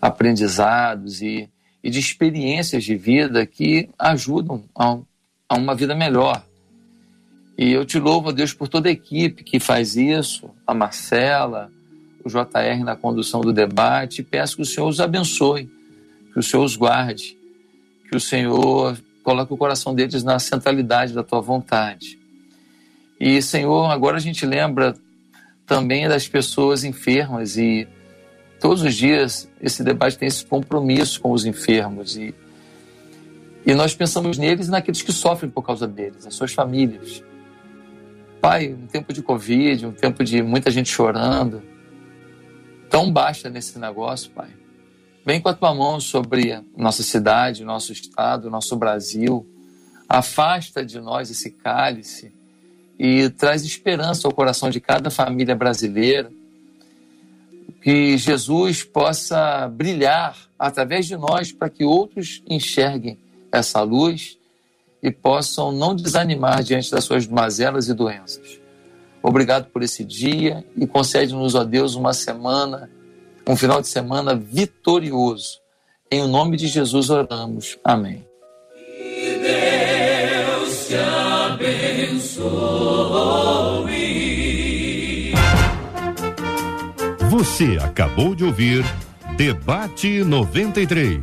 aprendizados e, e de experiências de vida que ajudam a, a uma vida melhor. E eu te louvo, Deus, por toda a equipe que faz isso, a Marcela, o JR na condução do debate, peço que o Senhor os abençoe, que o Senhor os guarde, que o Senhor coloque o coração deles na centralidade da tua vontade. E, Senhor, agora a gente lembra também das pessoas enfermas e todos os dias esse debate tem esse compromisso com os enfermos e e nós pensamos neles e naqueles que sofrem por causa deles, as suas famílias. Pai, um tempo de Covid, um tempo de muita gente chorando. Tão baixa nesse negócio, Pai. Vem com a tua mão sobre nossa cidade, nosso estado, nosso Brasil. Afasta de nós esse cálice e traz esperança ao coração de cada família brasileira. Que Jesus possa brilhar através de nós para que outros enxerguem essa luz e possam não desanimar diante das suas mazelas e doenças. Obrigado por esse dia e concede-nos, ó Deus, uma semana, um final de semana vitorioso. Em o nome de Jesus oramos. Amém. Que Deus te abençoe. Você acabou de ouvir Debate 93.